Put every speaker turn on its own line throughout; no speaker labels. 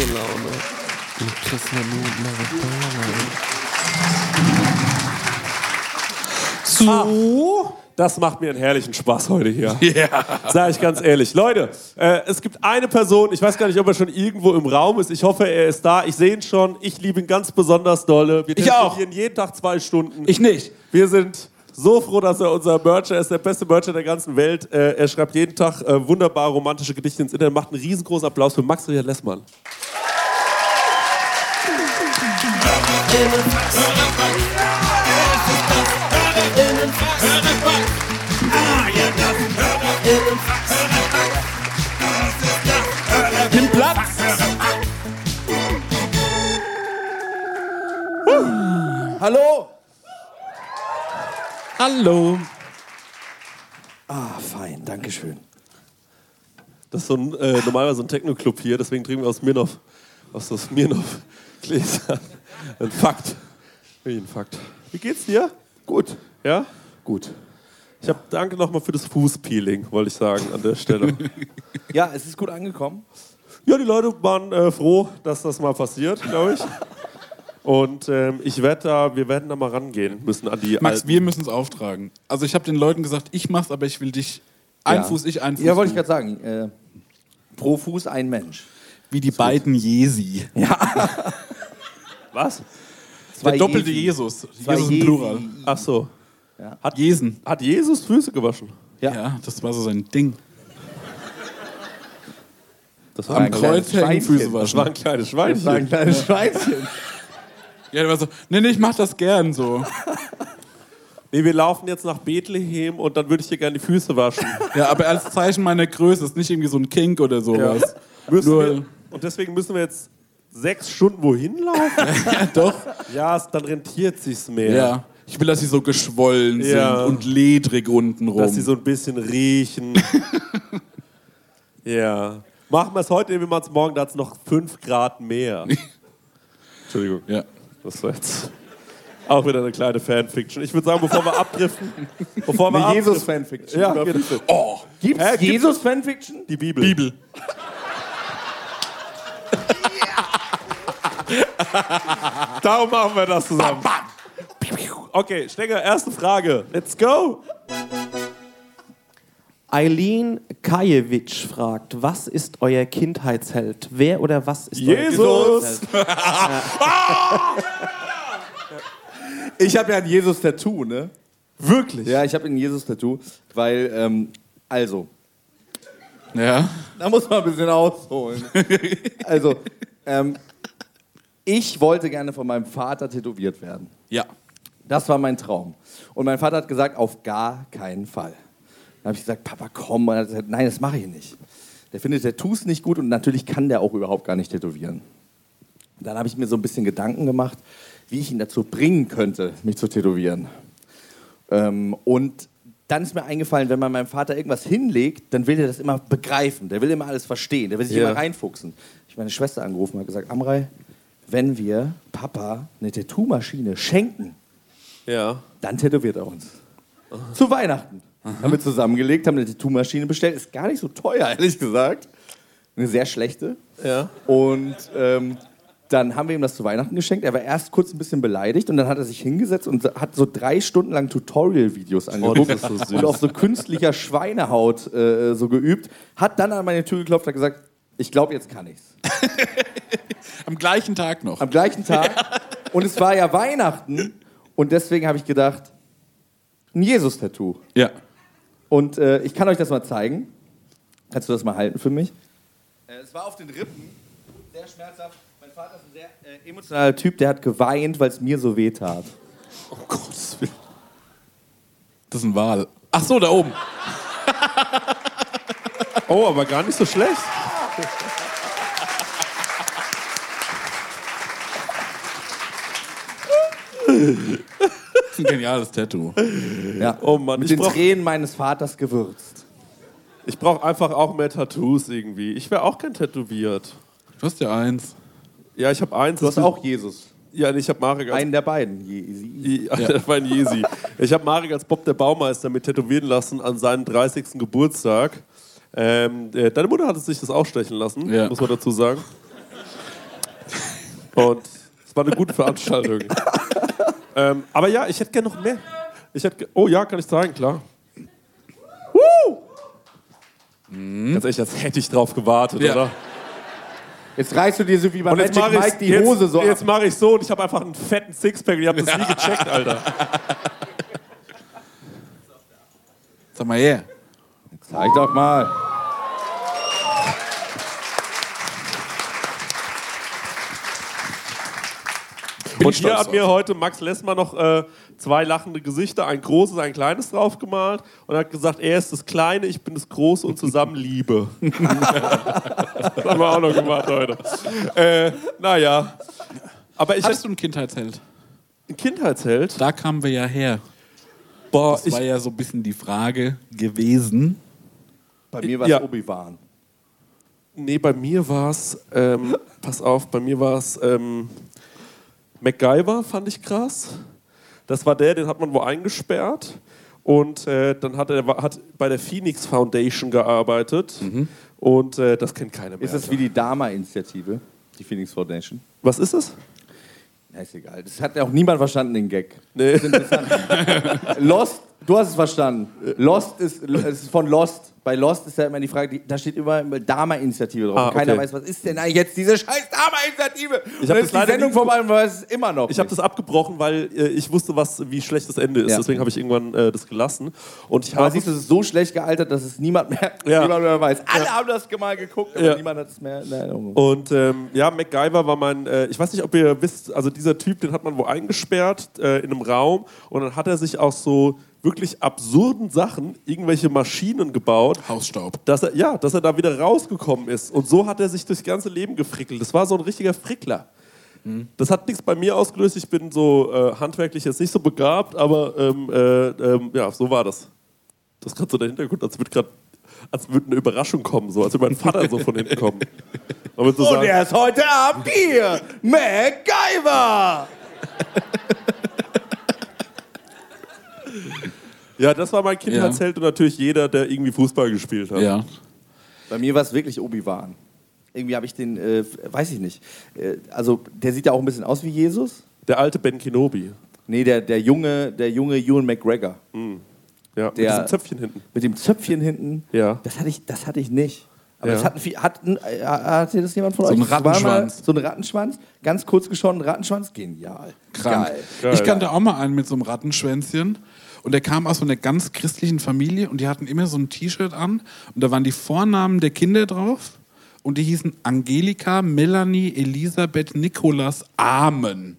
Disco-Laune. Mit Chris Nanu und Maradona.
So. Das macht mir einen herrlichen Spaß heute hier. Ja. Sag ich ganz ehrlich. Leute, äh, es gibt eine Person, ich weiß gar nicht, ob er schon irgendwo im Raum ist. Ich hoffe, er ist da. Ich sehe ihn schon. Ich liebe ihn ganz besonders dolle. Wir
Ich auch.
jeden Tag zwei Stunden.
Ich nicht.
Wir sind so froh, dass er unser Mercher ist, der beste Mercher der ganzen Welt. Äh, er schreibt jeden Tag äh, wunderbar romantische Gedichte ins Internet. Macht einen riesengroßen Applaus für Max Richard Lessmann.
Nimm Platz. Hallo.
Hallo.
Ah, fein, danke schön.
Das ist so ein, äh, normalerweise ein Techno-Club hier, deswegen trinken wir aus Smirnoff, aus so Smirnoff-Gläsern. Ein Fakt. Wie ein Fakt. Wie geht's dir?
Gut,
Ja?
gut.
Ich habe danke nochmal für das Fußpeeling, wollte ich sagen, an der Stelle.
Ja, es ist gut angekommen.
ja, die Leute waren äh, froh, dass das mal passiert, glaube ich. Und ähm, ich werde da, wir werden da mal rangehen müssen an die
Max,
alten.
wir müssen es auftragen. Also ich habe den Leuten gesagt, ich mach's, aber ich will dich ein
ja.
Fuß, ich ein Fuß.
Ja, wollte ich gerade sagen. Äh, pro Fuß ein Mensch.
Wie die beiden Jesi.
Was?
Der doppelte
Jesi.
Jesus.
Zwei
Jesus im
Jesi.
Plural.
Ach so.
Hat Jesen.
Hat Jesus Füße gewaschen?
Ja.
Ja. das war so sein Ding.
Das
Am
ein kleines
Kreuz hängen
Schweinchen.
Füße
Das war
waschen.
ein kleines
Das war ein
Schweinchen.
kleines Schweinchen.
Ja, der war so, nee, nee, ich mach das gern so.
Nee, wir laufen jetzt nach Bethlehem und dann würde ich dir gerne die Füße waschen.
Ja, aber als Zeichen meiner Größe ist nicht irgendwie so ein Kink oder sowas.
Müssen
Nur,
wir, und deswegen müssen wir jetzt sechs Stunden wohin laufen?
ja, doch.
ja, es, dann rentiert sich's mehr.
Ja. Ich will, dass sie so geschwollen
Ja.
sind und ledrig untenrum.
Dass sie so ein bisschen riechen. ja. Machen wir es heute, wir machen es morgen, da hat es noch fünf Grad mehr. Entschuldigung,
ja.
Das war jetzt auch wieder eine kleine Fanfiction. Ich würde sagen, bevor wir abdriften, bevor wir
Eine
abdriften,
Jesus-Fanfiction.
Ja.
Oh, gibt's
Hä,
Jesus-Fanfiction?
die Bibel.
Bibel.
Darum machen wir das zusammen. Okay, Stenger, erste Frage. Let's go.
Eileen Kajewitsch fragt, was ist euer Kindheitsheld? Wer oder was ist euer
Jesus.
Kindheitsheld?
Ich habe ja ein Jesus-Tattoo, ne?
Wirklich?
Ja, ich habe ein Jesus-Tattoo, weil, ähm, also,
Ja.
da muss man ein bisschen ausholen. also, ähm, ich wollte gerne von meinem Vater tätowiert werden.
Ja.
Das war mein Traum. Und mein Vater hat gesagt, auf gar keinen Fall. Dann habe ich gesagt, Papa, komm. Und er hat gesagt, nein, das mache ich nicht. Der findet Tattoos nicht gut und natürlich kann der auch überhaupt gar nicht tätowieren. Dann habe ich mir so ein bisschen Gedanken gemacht, wie ich ihn dazu bringen könnte, mich zu tätowieren. Ähm, und dann ist mir eingefallen, wenn man meinem Vater irgendwas hinlegt, dann will er das immer begreifen. Der will immer alles verstehen. Der will sich
Ja.
immer reinfuchsen. Ich habe meine Schwester angerufen und gesagt, Amrei, wenn wir Papa eine Tattoo-Maschine schenken,
Ja.
dann tätowiert er uns. Zu Weihnachten. Haben wir zusammengelegt, haben eine Tattoo-Maschine bestellt. Ist gar nicht so teuer, ehrlich gesagt. Eine sehr schlechte.
Ja.
Und ähm, dann haben wir ihm das zu Weihnachten geschenkt. Er war erst kurz ein bisschen beleidigt und dann hat er sich hingesetzt und hat so drei Stunden lang Tutorial-Videos angeguckt
das ist so
und auf so künstlicher Schweinehaut äh, so geübt. Hat dann an meine Tür geklopft und gesagt, ich glaube, jetzt kann ich's.
Am gleichen Tag noch.
Am gleichen Tag. Und es war ja Weihnachten. Und deswegen habe ich gedacht, ein Jesus-Tattoo.
Ja.
Und äh, ich kann euch das mal zeigen. Kannst du das mal halten für mich? Äh, es war auf den Rippen. Sehr schmerzhaft. Mein Vater ist ein sehr äh, emotionaler Typ, der hat geweint, weil es mir so weh tat.
Oh Gottes Willen.
Das ist ein Wal. Ach so, da oben.
Oh, aber gar nicht so schlecht.
Ein geniales Tattoo.
Ja.
Oh Mann,
Mit
ich
den
brauch-
Tränen meines Vaters gewürzt.
Ich brauche einfach auch mehr Tattoos irgendwie. Ich wäre auch kein tätowiert.
Du hast ja eins.
Ja, ich habe eins.
Du hast auch Jesus.
Ja, nee, ich habe Marek als
Einen der beiden. Je-
Ja. Jesi. Ich habe Marek als Bob der Baumeister mit tätowieren lassen an seinem 30. Geburtstag. Ähm, äh, deine Mutter hat es sich das auch stechen lassen,
Ja.
muss man dazu sagen. Und es war eine gute Veranstaltung. ähm, aber ja, ich hätte gerne noch mehr. Ich hätte, oh ja, kann ich sagen, klar. Woo! Ganz ehrlich, als hätte ich drauf gewartet,
Ja.
oder?
Jetzt reißt du dir so wie bei
Und jetzt
Magic
mache
Mike
ich
die
jetzt,
Hose so
Jetzt
ab.
mache ich so und ich habe einfach einen fetten Sixpack und ihr habt das nie gecheckt, Alter.
Sag mal her.
Zeig doch mal.
Und hier hat mir heute Max Lessmann noch äh, zwei lachende Gesichter, ein großes, ein kleines draufgemalt und hat gesagt, er ist das Kleine, ich bin das Große und zusammen Liebe. das haben wir auch noch gemacht heute. Äh, naja. Aber ich
Hattest
hatte
du einen Kindheitsheld?
ein Kindheitsheld.
Da kamen wir ja her.
Boah,
Das war ja so ein bisschen die Frage gewesen.
Bei mir war
Ja.
es Obi-Wan.
nee, bei mir war es, ähm, pass auf, bei mir war es ähm, MacGyver, fand ich krass. Das war der, den hat man wo eingesperrt. Und äh, dann hat er hat bei der Phoenix Foundation gearbeitet. Und äh, das kennt keiner mehr.
Ist das wie die Dama-Initiative, die Phoenix Foundation?
Was ist das?
Ja, ist egal. Das hat ja auch niemand verstanden, den Gag.
Nee.
Lost, du hast es verstanden. Lost ist, ist von Lost. Bei Lost ist ja immer die Frage, die, da steht immer Dama-Initiative drauf.
Ah,
Und Keiner
okay.
weiß, was ist denn eigentlich jetzt diese scheiß Dama-Initiative? Und
hab
dann
das
ist die Sendung vorbei und weiß es immer noch.
Ich habe das abgebrochen, weil äh, ich wusste, was, wie schlecht das Ende ist.
Ja.
Deswegen habe ich irgendwann äh, das gelassen. Und ich
Aber
habe
siehst du, es ist so schlecht gealtert, dass es niemand mehr,
Ja.
niemand mehr weiß. Alle haben das mal geguckt, aber
Ja.
niemand hat es mehr in Erinnerung.
Und ähm, ja, MacGyver war mein, äh, ich weiß nicht, ob ihr wisst, also dieser Typ, den hat man wo eingesperrt äh, in einem Raum und dann hat er sich aus so wirklich absurden Sachen irgendwelche Maschinen gebaut,
Hausstaub.
dass er, ja, dass er da wieder rausgekommen ist. Und so hat er sich durchs ganze Leben gefrickelt. Das war so ein richtiger Frickler. Das hat nichts bei mir ausgelöst. Ich bin so äh, handwerklich jetzt nicht so begabt, aber ähm, äh, ähm, ja, so war das. Das ist gerade so der Hintergrund, als würde gerade als würde eine Überraschung kommen, so als würde mein Vater so von hinten kommen. Würde so
Und er ist heute Abend hier, MacGyver!
Ja, das war mein Kindheitsheld und natürlich jeder, der irgendwie Fußball gespielt hat.
Ja.
Bei mir war es wirklich Obi-Wan. Irgendwie habe ich den, äh, weiß ich nicht. Äh, also, der sieht ja auch ein bisschen aus wie Jesus.
Der alte Ben Kenobi.
Nee, der, der junge, der junge Ewan McGregor.
Ja, mit
Der-
diesem Zöpfchen hinten.
Mit dem Zöpfchen hinten.
Ja.
Das hatte ich, das hatte ich nicht. Aber
Ja.
das hat, ein Vie- hat, ein- äh, hatte das jemand von
So
euch?
ein
Das war mal
Rattenschwanz.
So ein Rattenschwanz. Ganz kurz geschoren, Rattenschwanz. Genial.
Krank.
Geil.
Geil.
Ich kannte auch mal einen mit so einem Rattenschwänzchen. Und der kam aus so einer ganz christlichen Familie und die hatten immer so ein T-Shirt an und da waren die Vornamen der Kinder drauf und die hießen Angelika, Melanie, Elisabeth, Nikolas, Amen.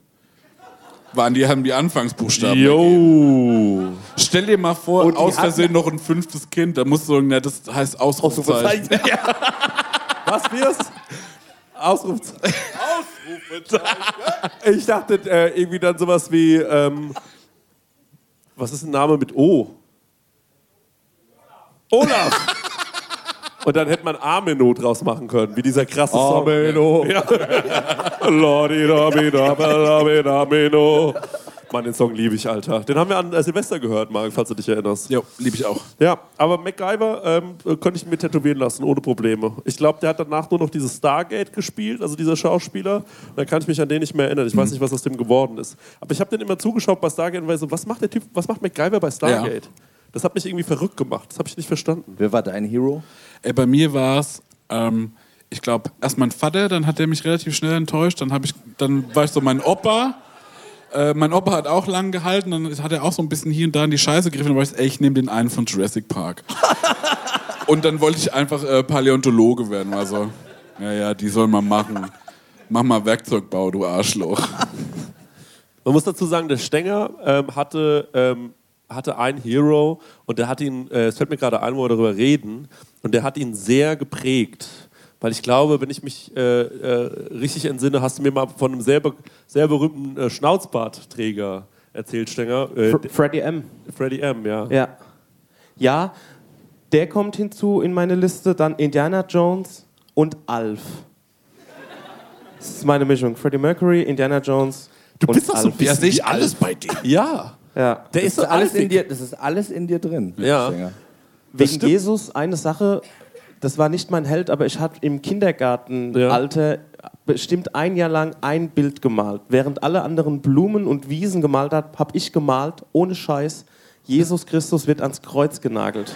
Waren die, haben die Anfangsbuchstaben.
Jo.
Stell dir mal vor,
Und die
aus Versehen noch ein fünftes Kind. Da musst du sagen, na, das heißt Ausrufezeichen.
Was wir's? Ausrufezeichen. Ich dachte äh, irgendwie dann sowas wie, ähm, was ist ein Name mit O? Olaf. Und dann hätte man Ameno draus machen können, wie dieser krasse Song.
Ameno.
Ja. Ameno. Mann, den Song liebe ich, Alter. Den haben wir an äh, Silvester gehört, Marc, falls du dich erinnerst.
Jo, liebe ich auch.
Ja, aber MacGyver ähm, äh, könnte ich mir tätowieren lassen, ohne Probleme. Ich glaube, der hat danach nur noch dieses Stargate gespielt, also dieser Schauspieler. Und dann kann ich mich an den nicht mehr erinnern. Ich weiß nicht, was aus dem geworden ist. Aber ich habe den immer zugeschaut bei Stargate und war so, was macht der Typ, was macht MacGyver bei Stargate? Das hat mich irgendwie verrückt gemacht. Das habe ich nicht verstanden.
Wer war dein Hero?
Ey, bei mir war es, ähm, ich glaube, erst mein Vater, dann hat er mich relativ schnell enttäuscht. Dann, ich, dann war ich so mein Opa. Äh, mein Opa hat auch lang gehalten, dann hat er auch so ein bisschen hier und da in die Scheiße gegriffen. Dann war ich so, ey, ich nehme den einen von Jurassic Park. und dann wollte ich einfach äh, Paläontologe werden. Also, ja, ja, die sollen mal machen. Mach mal Werkzeugbau, du Arschloch.
Man muss dazu sagen, der Stenger ähm, hatte, ähm, hatte einen Hero und der hat ihn, äh, es fällt mir gerade ein, wo wir darüber reden, und der hat ihn sehr geprägt. Weil ich glaube, wenn ich mich äh, äh, richtig entsinne, hast du mir mal von einem sehr, be sehr berühmten äh, Schnauzbartträger erzählt, Stenger. Äh,
Fr Freddy M.
Freddie M., ja.
Ja. Ja, der kommt hinzu in meine Liste, dann Indiana Jones und Alf. Das ist meine Mischung. Freddie Mercury, Indiana Jones
Du
und
bist doch so ein bisschen wie
alles bei dir.
Ja.
Ja.
Der
Das
ist so
ist alles in dir, das ist alles in dir drin.
Ja.
Sänger.
Wegen
stimmt.
Jesus eine Sache,
das war nicht mein Held, aber ich hatte im Kindergartenalter bestimmt ein Jahr lang ein Bild gemalt. Während alle anderen Blumen und Wiesen gemalt hat, habe ich gemalt, ohne Scheiß, Jesus Christus wird ans Kreuz genagelt.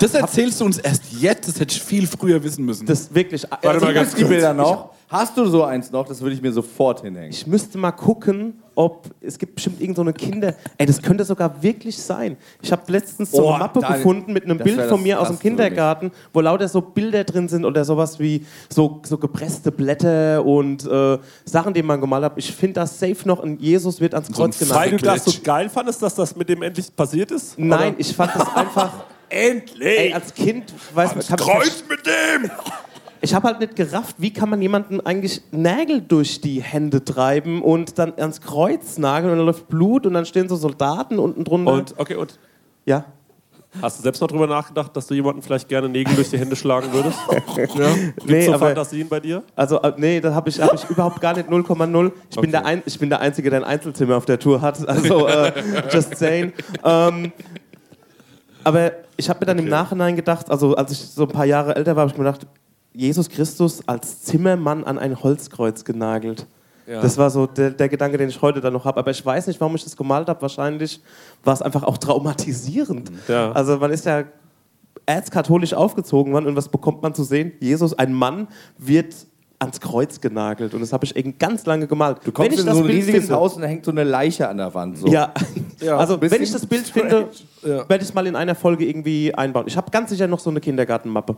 Das erzählst du uns erst jetzt, das hätte ich viel früher wissen müssen.
Das wirklich.
Warte mal
also,
ganz die Bilder noch. Hast du so eins noch? Das würde ich mir sofort hinhängen.
Ich müsste mal gucken, ob es gibt bestimmt irgendeine so Kinder. Ey, das könnte sogar wirklich sein. Ich habe letztens so
Oh,
eine Mappe
da-
gefunden mit einem Bild von mir aus dem. Kindergarten, wo lauter so Bilder drin sind oder sowas wie so, so gepresste Blätter und äh, Sachen, die man gemalt hat. Ich finde das safe noch ein Jesus wird ans
So ein
Kreuz
Weil du
genagelt.
das so geil fandest, dass das mit dem endlich passiert ist?
Nein, ich fand das einfach.
Endlich!
Ey, als Kind, weiß man, kann-
Kreuz mit dem!
Ich habe halt nicht gerafft, wie kann man jemanden eigentlich Nägel durch die Hände treiben und dann ans Kreuz nageln und dann läuft Blut und dann stehen so Soldaten unten drunter.
Und, okay, und
ja.
hast du selbst noch drüber nachgedacht, dass du jemanden vielleicht gerne Nägel durch die Hände schlagen würdest? ja. Gibt's
Nee,
so
aber-
Fantasien bei dir?
Also, äh, nee, das habe ich, hab ich überhaupt gar nicht 0,0. Ich, bin der ein, ich bin der Einzige, der ein Einzelzimmer auf der Tour hat. Also, äh, just saying. Ähm, aber ich habe mir dann im Nachhinein gedacht, also als ich so ein paar Jahre älter war, habe ich mir gedacht, Jesus Christus als Zimmermann an ein Holzkreuz genagelt.
Ja.
Das war so der, der Gedanke, den ich heute dann noch habe. Aber ich weiß nicht, warum ich das gemalt habe. Wahrscheinlich war es einfach auch traumatisierend.
Ja.
Also man ist ja erzkatholisch aufgezogen worden und was bekommt man zu sehen? Jesus, ein Mann, wird ans Kreuz genagelt und das habe ich eben ganz lange gemalt.
Du kommst
wenn ich
in so ein
Bild
riesiges
finde,
Haus und da hängt so eine Leiche an der Wand. So.
Ja,
Ja,
also wenn ich das Bild finde,
Ja.
werde ich es mal in einer Folge irgendwie einbauen. Ich habe ganz sicher noch so eine Kindergartenmappe.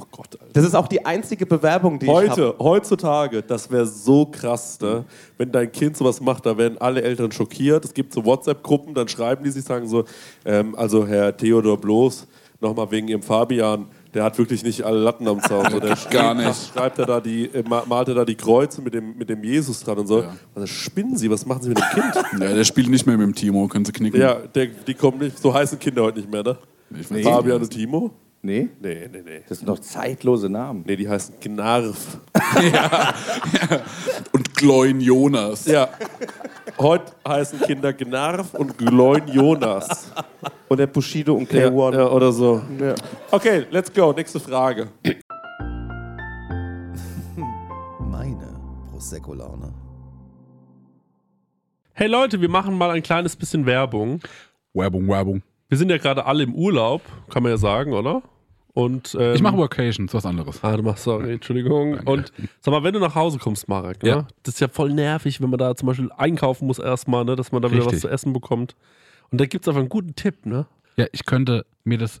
Oh Gott, Alter.
Das ist auch die einzige Bewerbung, die ich habe.
Heute, heutzutage, das wäre so krass, ne? wenn dein Kind sowas macht, da werden alle Eltern schockiert. Es gibt so WhatsApp-Gruppen, dann schreiben die sich, sagen so, ähm, also Herr Theodor Bloß, nochmal wegen Ihrem Fabian, der hat wirklich nicht alle Latten am Zaun. So, der
Gar nicht.
Schreibt er da die, äh, ma- malt er da die Kreuze mit dem, mit dem Jesus dran und so.
Ja.
Also spinnen Sie, was machen Sie mit dem Kind?
ja, der spielt nicht mehr mit dem Timo, können sie knicken.
ja, der, die kommen nicht, so heißen Kinder heute nicht mehr, ne?
Ich
Fabian
nicht.
und Timo?
Nee?
Nee, nee, nee.
Das sind doch zeitlose Namen.
Nee, die heißen Gnarf.
Und Gloin Jonas.
Ja. Heute heißen Kinder Gnarf und Gloin Jonas.
Oder Bushido und
Ja,
K1.
ja, oder so.
Ja.
Okay, let's go. Nächste Frage.
Meine Prosecco-Laune.
Hey Leute, wir machen mal ein kleines bisschen Werbung.
Werbung, Werbung.
Wir sind ja gerade alle im Urlaub, kann man ja sagen, oder? Und, ähm,
Ich mache Vacations, was anderes.
Ah, du machst, sorry, Entschuldigung. Und sag mal, wenn du nach Hause kommst, Marek, ne?
Ja.
das ist ja voll nervig, wenn man da zum Beispiel einkaufen muss erstmal, ne? dass man da wieder was
Richtig.
zu essen bekommt. Und da gibt es einfach einen guten Tipp, ne?
Ja, ich könnte mir das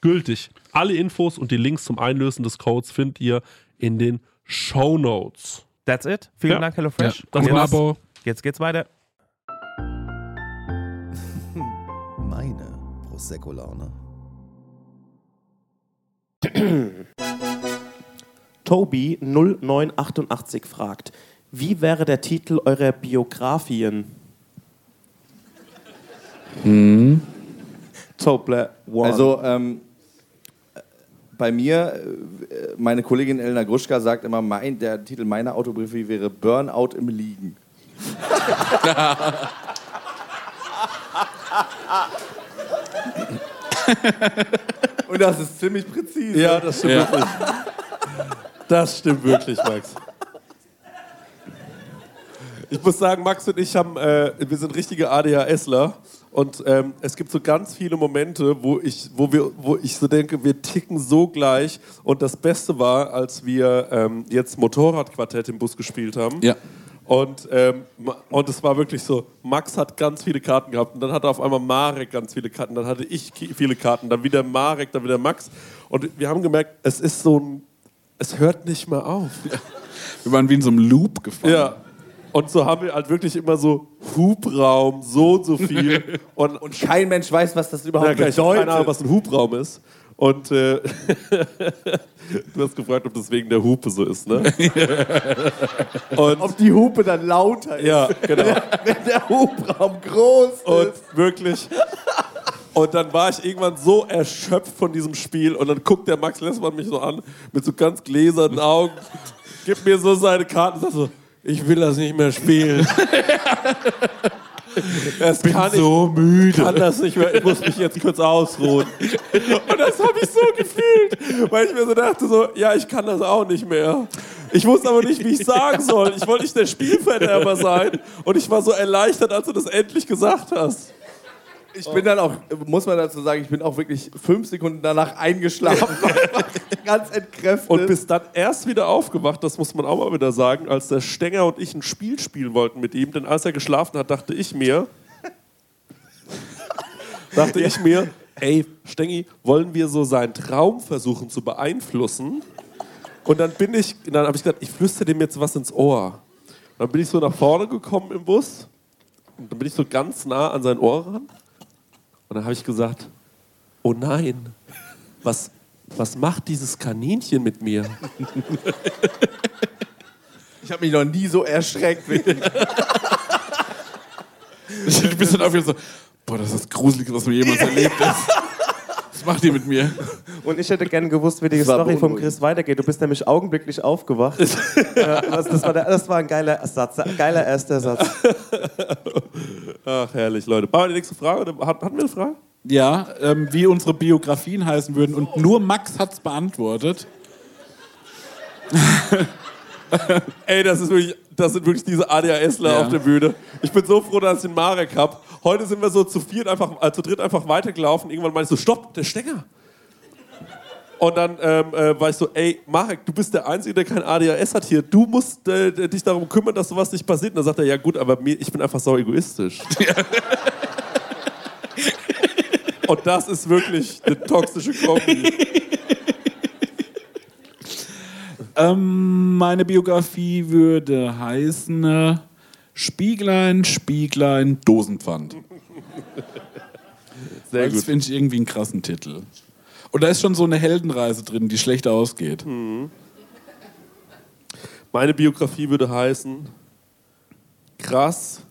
gültig. Alle Infos und die Links zum Einlösen des Codes findet ihr in den Show Notes.
That's it. Vielen
Ja.
Dank, HelloFresh.
Das
Und
war
jetzt,
Abo.
jetzt geht's weiter.
Meine Prosecco-Laune.
Toby 0988 fragt, wie wäre der Titel eurer Biografien? Tobler One.
Also ähm, äh, bei mir, äh, meine Kollegin Elena Gruschka sagt immer, mein, der Titel meiner Autobiografie wäre Burnout im Liegen. Und das ist ziemlich präzise.
Ja, das stimmt
Ja.
wirklich. Das stimmt wirklich, Max. Ich muss sagen, Max und ich haben, äh, wir sind richtige ADHSler und ähm, es gibt so ganz viele Momente, wo ich, wo wir, wo ich so denke, wir ticken so gleich. Und das Beste war, als wir ähm, jetzt Motorradquartett im Bus gespielt haben.
Ja.
Und, ähm, und es war wirklich so, Max hat ganz viele Karten gehabt und dann hatte auf einmal Marek ganz viele Karten, dann hatte ich viele Karten, dann wieder Marek, dann wieder Max. Und wir haben gemerkt, es ist so ein, es hört nicht mehr auf.
Wir waren wie in so einem Loop gefahren.
Ja. Und so haben wir halt wirklich immer so Hubraum, so und so viel. Und, und
Kein Mensch weiß, was das überhaupt
klar, ich habe
bedeutet.
keine Ahnung, was ein Hubraum ist. Und äh, du hast gefragt, ob das wegen der Hupe so ist, ne? und,
Ob die Hupe dann lauter ist,
ja, genau.
wenn der Hubraum groß ist.
Und wirklich. Und dann war ich irgendwann so erschöpft von diesem Spiel und dann guckt der Max Lessmann mich so an mit so ganz gläsernen Augen, gibt mir so seine Karten und sagt so, ich will das nicht mehr spielen. Das
bin
kann
so
ich,
müde.
kann das nicht mehr, ich muss mich jetzt kurz ausruhen. Und das habe ich so gefühlt, weil ich mir so dachte, so, ja, ich kann das auch nicht mehr. Ich wusste aber nicht, wie ich sagen soll. Ich wollte nicht der Spielverderber sein und ich war so erleichtert, als du das endlich gesagt hast.
Ich bin dann auch, muss man dazu sagen, ich bin auch wirklich fünf Sekunden danach eingeschlafen. Ganz entkräftet.
Und bis dann erst wieder aufgewacht, das muss man auch mal wieder sagen, als der Stenger und ich ein Spiel spielen wollten mit ihm. Denn als er geschlafen hat, dachte ich mir, dachte ich mir, ey, Stengi, wollen wir so seinen Traum versuchen zu beeinflussen? Und dann bin ich, dann habe ich gesagt, ich flüstere dem jetzt was ins Ohr. Und dann bin ich so nach vorne gekommen im Bus. Und dann bin ich so ganz nah an sein Ohr ran. Und dann habe ich gesagt, oh nein, was, was macht dieses Kaninchen mit mir?
ich habe mich noch nie so erschreckt.
Du bist dann auch wieder so, boah, das ist das Gruseligste, was mir jemals erlebt ist. Was macht ihr mit mir?
Und ich hätte gerne gewusst, wie die Story vom. Chris weitergeht. Du bist nämlich augenblicklich aufgewacht. das, das, war der, das war ein geiler Satz, ein geiler erster Satz.
Ach, herrlich, Leute. Machen wir die nächste Frage? Oder hat- Hatten wir eine Frage?
Ja, ähm, wie unsere Biografien heißen würden und nur Max hat's beantwortet.
Ey, das, ist wirklich, das sind wirklich diese ADHSler
Ja.
auf der Bühne. Ich bin so froh, dass ich den Marek habe. Heute sind wir so zu viert einfach, äh, zu dritt einfach weitergelaufen. Irgendwann meinte ich so, stopp, der Stenger. Und dann ähm, äh, war ich so, ey, Marek, du bist der Einzige, der kein ADHS hat hier. Du musst äh, dich darum kümmern, dass sowas nicht passiert. Und dann sagt er, ja gut, aber mir, ich bin einfach so egoistisch. Und das ist wirklich eine toxische Kombi.
Ähm, meine Biografie würde heißen äh, Spieglein, Spieglein, Dosenpfand.
Sehr
Das
gut.
finde ich irgendwie einen krassen Titel. Und da ist schon so eine Heldenreise drin, die schlecht ausgeht.
Meine Biografie würde heißen: Krass,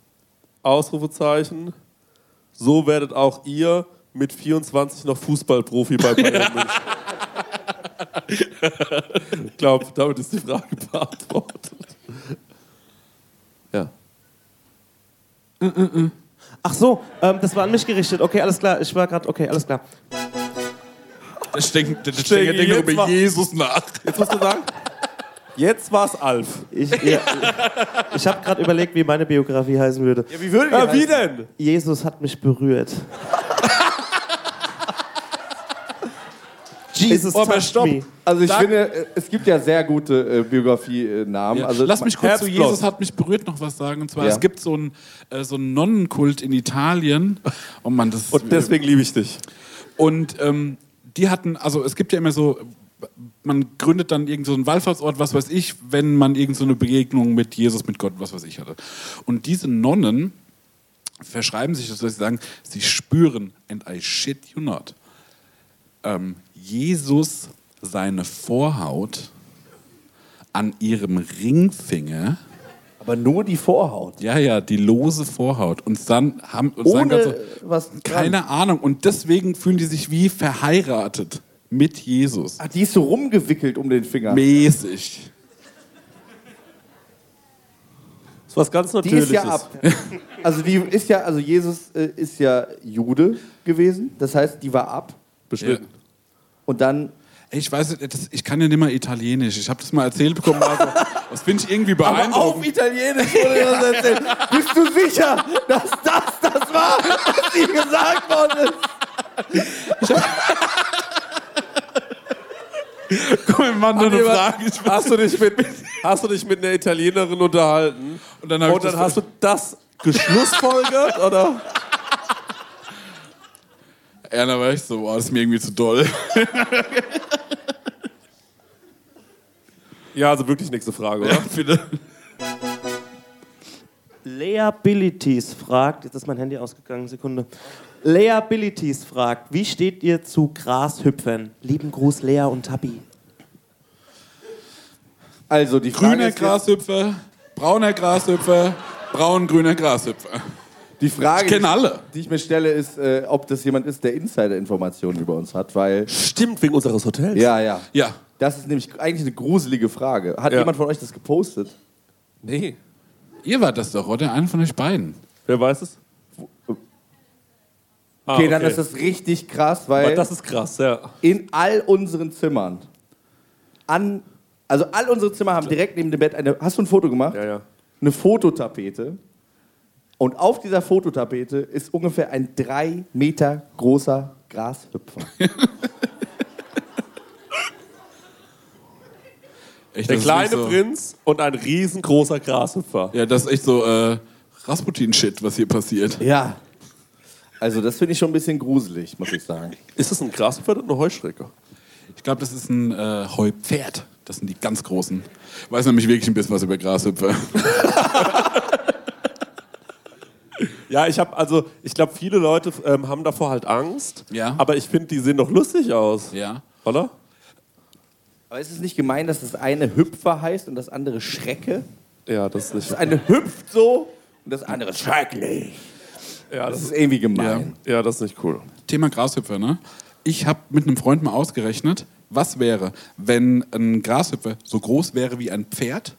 Ausrufezeichen. So werdet auch ihr mit 24 noch Fußballprofi bei Bayern München. Ich glaube, damit ist die Frage beantwortet. Ja.
Ach so, ähm, das war an mich gerichtet. Okay, alles klar. Ich war gerade, okay, alles klar.
Stenger der
Stecke,
Stenger denkt
jetzt
über
mal-
Jesus nach.
Jetzt musst du sagen, jetzt war's Alf.
Ich, ja, ich habe gerade überlegt, wie meine Biografie heißen würde.
Ja, wie würde
Ja, wie denn?
Jesus hat mich berührt. Jesus
Oh, aber stopp.
me.
Also ich
Sag-
finde, äh, es gibt ja sehr gute äh, Biografie-Namen.
Ja.
Also
Lass mich kurz zu. Jesus hat mich berührt noch was sagen. Und zwar,
Ja.
es gibt so einen äh, so einen Nonnenkult in Italien. Oh Mann, das
Und deswegen liebe ich dich.
Und ähm, die hatten, also es gibt ja immer so, man gründet dann irgend so einen Wallfahrtsort, was weiß ich, wenn man irgend so eine Begegnung mit Jesus, mit Gott, was weiß ich hatte. Und diese Nonnen verschreiben sich das, dass sie sagen, sie spüren, and I shit you not, ähm, Jesus seine Vorhaut an ihrem Ringfinger,
aber nur die Vorhaut.
ja, ja, die lose Vorhaut. Und dann haben und sagen dann so,
Ohne was dran.
keine Ahnung. Und deswegen fühlen die sich wie verheiratet mit Jesus.
Ach, die ist so rumgewickelt um den Finger.
Mäßig.
Das ist was ganz
Die
Natürliches.
ist ja ab. Also die ist ja, also Jesus äh, ist ja Jude gewesen. Das heißt, die war ab.
Beschnitten.
Und dann.
Ich weiß, nicht, das, ich kann ja nicht mal Italienisch. Ich habe das mal erzählt bekommen. Also, das finde ich irgendwie
Aber auf
beeindruckend.
Italienisch wurde das erzählt. Bist du sicher, dass das das war, was dir gesagt worden ist?
Komm, Mann, nur eine Frage.
Hast du, dich mit, hast du dich mit einer Italienerin unterhalten?
Und dann,
Und dann hast du das geschlussfolgert, oder?
Ja, da war ich so, boah, das ist mir irgendwie zu doll.
Ja, also wirklich nächste Frage, oder?
Bitte.
Lea Bilities fragt, jetzt ist mein Handy ausgegangen, Sekunde. Lea Bilities fragt, wie steht ihr zu Grashüpfern? Lieben Gruß, Lea und Tabi.
Also die Frage
Grüner Grashüpfer, brauner Grashüpfer, braun-grüner Grashüpfer.
Die Frage,
Ich alle.
die ich mir stelle, ist, äh, ob das jemand ist, der Insider-Informationen über uns hat, weil
Stimmt, wegen unseres Hotels.
ja, ja,
Ja.
das ist nämlich eigentlich eine gruselige Frage. Hat
Ja.
jemand von euch das gepostet?
Nee.
Ihr wart das doch, oder? Einer von euch beiden.
Wer weiß es? Ah,
Okay, dann ist das richtig krass,
Aber
weil
das ist krass, ja.
in all unseren Zimmern, an, also all unsere Zimmer haben direkt neben dem Bett eine. Hast du ein Foto gemacht?
Ja, ja.
Eine Fototapete. Und auf dieser Fototapete ist ungefähr ein drei Meter großer Grashüpfer.
Echt,
Der kleine
so,
Prinz und ein riesengroßer Grashüpfer.
Ja, das ist echt so äh, Rasputin-Shit, was hier passiert.
ja. Also das finde ich schon ein bisschen gruselig, muss ich sagen.
Ist das ein Grashüpfer oder eine Heuschrecke?
Ich glaube, das ist ein äh, Heupferd. Das sind die ganz großen. Ich weiß nämlich wirklich ein bisschen was über Grashüpfer.
Ja, ich habe also, ich glaube, viele Leute ähm, haben davor halt Angst.
Ja.
Aber ich finde, die sehen doch lustig aus.
Ja.
Oder?
Aber ist es nicht gemein, dass das eine Hüpfer heißt und das andere Schrecke?
Ja, das ist nicht.
Das eine hüpft so und das andere schrecklich.
Ja,
Das
das
ist
ist,
irgendwie gemein.
ja, das ist nicht cool.
Thema Grashüpfer, ne? Ich habe mit einem Freund mal ausgerechnet, was wäre, wenn ein Grashüpfer so groß wäre wie ein Pferd?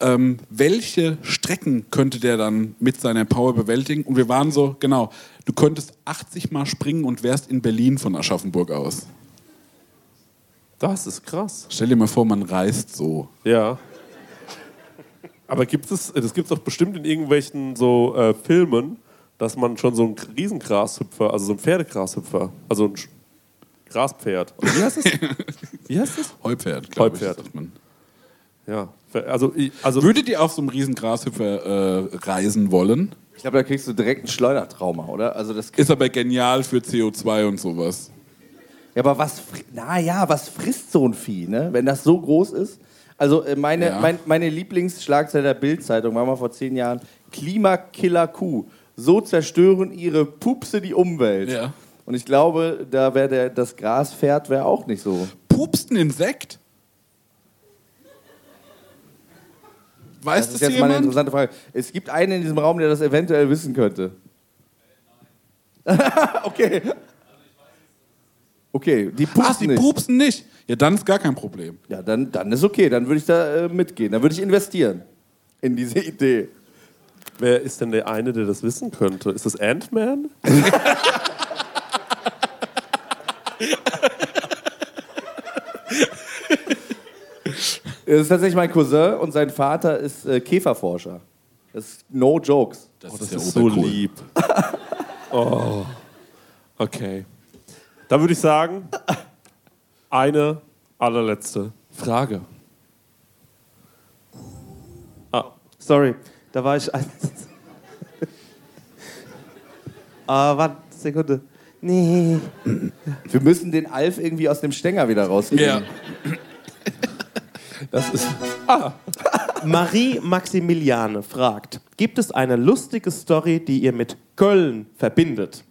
Ähm, welche Strecken könnte der dann mit seiner Power bewältigen? Und wir waren so, genau, du könntest 80 Mal springen und wärst in Berlin von Aschaffenburg aus.
Das ist krass.
Stell dir mal vor, man reist so.
Ja. Aber gibt es, das gibt es doch bestimmt in irgendwelchen so äh, Filmen, dass man schon so einen Riesengrashüpfer, also so ein Pferdegrashüpfer, also ein Graspferd. Wie heißt das? Wie heißt das?
Heupferd, glaube ich.
Heupferd.
sagt man.
Ja. Also, ich- also
Würdet ihr auf so einem riesen Grashüpfer äh, reisen wollen?
Ich glaube, da kriegst du direkt ein Schleudertrauma, oder? Also das
Ist aber genial für CO2 und sowas.
Ja, aber was, fri- na ja, was frisst so ein Vieh, ne? Wenn das so groß ist? Also äh, meine,
Ja.
mein, meine Lieblingsschlagzeile der Bild-Zeitung war mal vor zehn Jahren: Klimakiller Kuh. So zerstören ihre Pupse die Umwelt.
Ja.
Und ich glaube, da wäre der das Graspferd wäre auch nicht so.
Pupst ein Insekt? Weiß
Das ist
das
jetzt mal eine
jemand?
interessante Frage. Es gibt einen in diesem Raum, der das eventuell wissen könnte. okay. Okay, die
Ach,
pupsen
die
nicht.
pupsen nicht. Ja, dann ist gar kein Problem.
Ja, dann, dann ist okay. Dann würde ich da äh, mitgehen. Dann würde ich investieren in diese Idee.
Wer ist denn der eine, der das wissen könnte? Ist das Ant-Man?
Das ist tatsächlich mein Cousin und sein Vater ist äh, Käferforscher. Das ist no jokes.
Das,
Das
ja
ist so lieb. Oh. Okay. Dann würde ich sagen, eine allerletzte Frage. Ah,
Sorry, da war ich. Ah, warte, Sekunde. Nee.
Wir müssen den Alf irgendwie aus dem Stänger wieder rauskriegen.
Ja.
das ist.
Marie Maximiliane fragt: Gibt es eine lustige Story, die ihr mit Köln verbindet?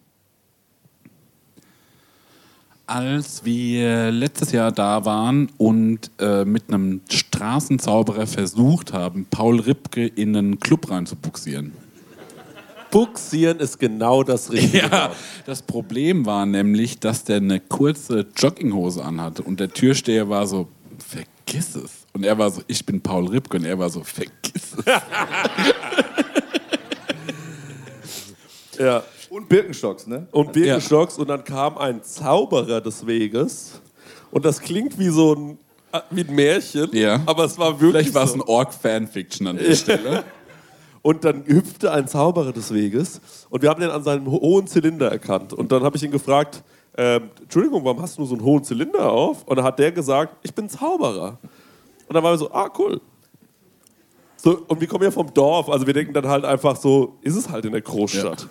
Als wir letztes Jahr da waren und äh, mit einem Straßenzauberer versucht haben, Paul Ripke in einen Club reinzubuxieren.
Buxieren ist genau das Richtige.
Ja, das Problem war nämlich, dass der eine kurze Jogginghose anhatte und der Türsteher war so, vergiss es. Und er war so, ich bin Paul Ripke und er war so, vergiss es.
Ja.
Und Birkenstocks, ne?
Und Birkenstocks und dann kam ein Zauberer des Weges. Und das klingt wie so ein, wie ein Märchen,
Ja.
aber es war wirklich
Vielleicht war es
so.
ein Org-Fanfiction an der Stelle.
Und dann hüpfte ein Zauberer des Weges und wir haben den an seinem ho- hohen Zylinder erkannt. Und dann habe ich ihn gefragt, ähm, Entschuldigung, warum hast du nur so einen hohen Zylinder auf? Und dann hat der gesagt, ich bin Zauberer. Und dann waren wir so, ah, cool. So, und wir kommen ja vom Dorf, also wir denken dann halt einfach so, ist es halt in der Großstadt.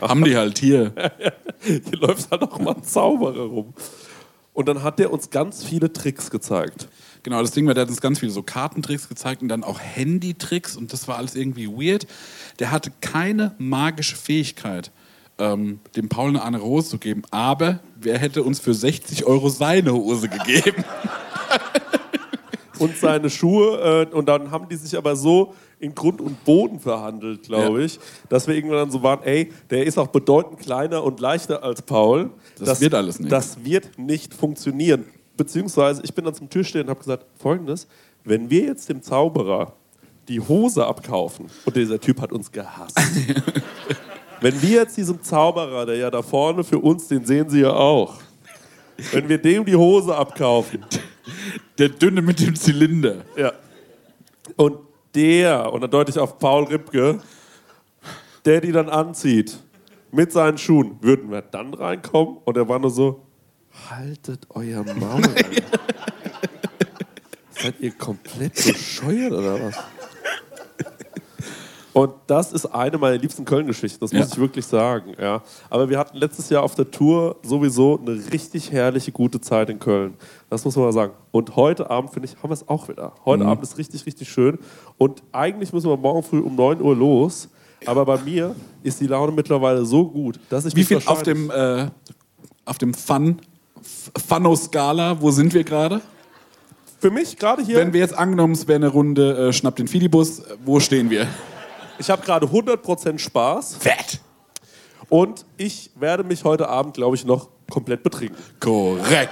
Haben die halt hier.
Hier läuft halt auch mal ein Zauberer rum. Und dann hat der uns ganz viele Tricks gezeigt.
Genau, das Ding war, der hat uns ganz viele so Kartentricks gezeigt und dann auch Handytricks und das war alles irgendwie weird. Der hatte keine magische Fähigkeit, ähm, dem Paul eine andere Hose zu geben, aber wer hätte uns für 60 Euro seine Hose gegeben?
und seine Schuhe. Äh, und dann haben die sich aber so in Grund und Boden verhandelt, glaube
Ja.
ich, dass wir irgendwann dann so waren, ey, der ist auch bedeutend kleiner und leichter als Paul.
Das wird alles nicht.
Das wird nicht funktionieren. Beziehungsweise, ich bin dann zum Türsteher und habe gesagt, folgendes, wenn wir jetzt dem Zauberer die Hose abkaufen, und dieser Typ hat uns gehasst, wenn wir jetzt diesem Zauberer, der ja da vorne für uns, den sehen Sie ja auch, wenn wir dem die Hose abkaufen,
Der Dünne mit dem Zylinder.
ja. Und der, und dann deute ich auf Paul Ripke, der die dann anzieht mit seinen Schuhen, würden wir dann reinkommen? Und er war nur so, haltet euer Maul. Seid ihr komplett bescheuert oder was? Und das ist eine meiner liebsten Köln-Geschichten, das muss
Ja.
ich wirklich sagen. Ja. Aber wir hatten letztes Jahr auf der Tour sowieso eine richtig herrliche, gute Zeit in Köln. Das muss man mal sagen. Und heute Abend, finde ich, haben wir es auch wieder. Heute Abend ist richtig, richtig schön. Und eigentlich müssen wir morgen früh um 9 Uhr los. Aber bei mir ist die Laune mittlerweile so gut, dass ich
Wie
mich
viel auf dem, äh, auf dem Fun, Funno-Skala, wo sind wir gerade?
Für mich gerade hier,
Wenn wir jetzt angenommen, es wäre eine Runde äh, Schnapp den Fidibus, äh, wo stehen wir?
Ich habe gerade 100% Spaß.
Fett!
Und ich werde mich heute Abend, glaube ich, noch komplett betrinken.
Korrekt.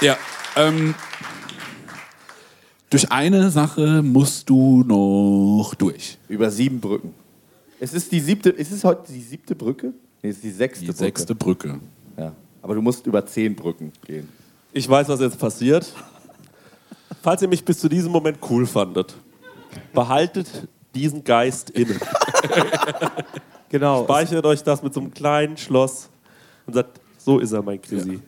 ja, ähm, durch eine Sache musst du noch durch.
Über sieben Brücken. Es ist die siebte, ist es heute die siebte Brücke? Nee, es ist die sechste
Die
Brücke.
sechste Brücke.
Ja. Aber du musst über zehn Brücken gehen.
Ich weiß, was jetzt passiert. Falls ihr mich bis zu diesem Moment cool fandet, behaltet diesen Geist inne.
Genau.
Speichert euch das mit so einem kleinen Schloss und sagt, so ist er, mein Chrissy.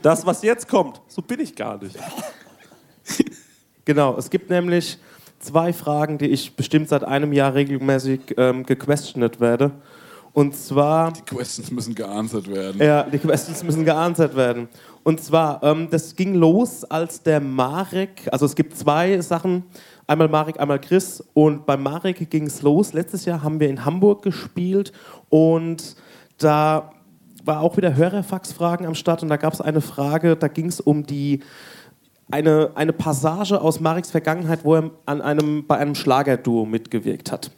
Das, was jetzt kommt, so bin ich gar nicht.
Genau, es gibt nämlich zwei Fragen, die ich bestimmt seit einem Jahr regelmäßig ähm, gequestioned werde. Und zwar,
Die Questions müssen geanswert werden.
ja, die Questions müssen geanswert werden. Und zwar, ähm, das ging los, als der Marek, also es gibt zwei Sachen, einmal Marek, einmal Chris. Und bei Marek ging es los. Letztes Jahr haben wir in Hamburg gespielt und da war auch wieder Hörerfax-Fragen am Start und da gab es eine Frage, da ging es um die eine, eine Passage aus Mareks Vergangenheit, wo er an einem, bei einem Schlagerduo mitgewirkt hat.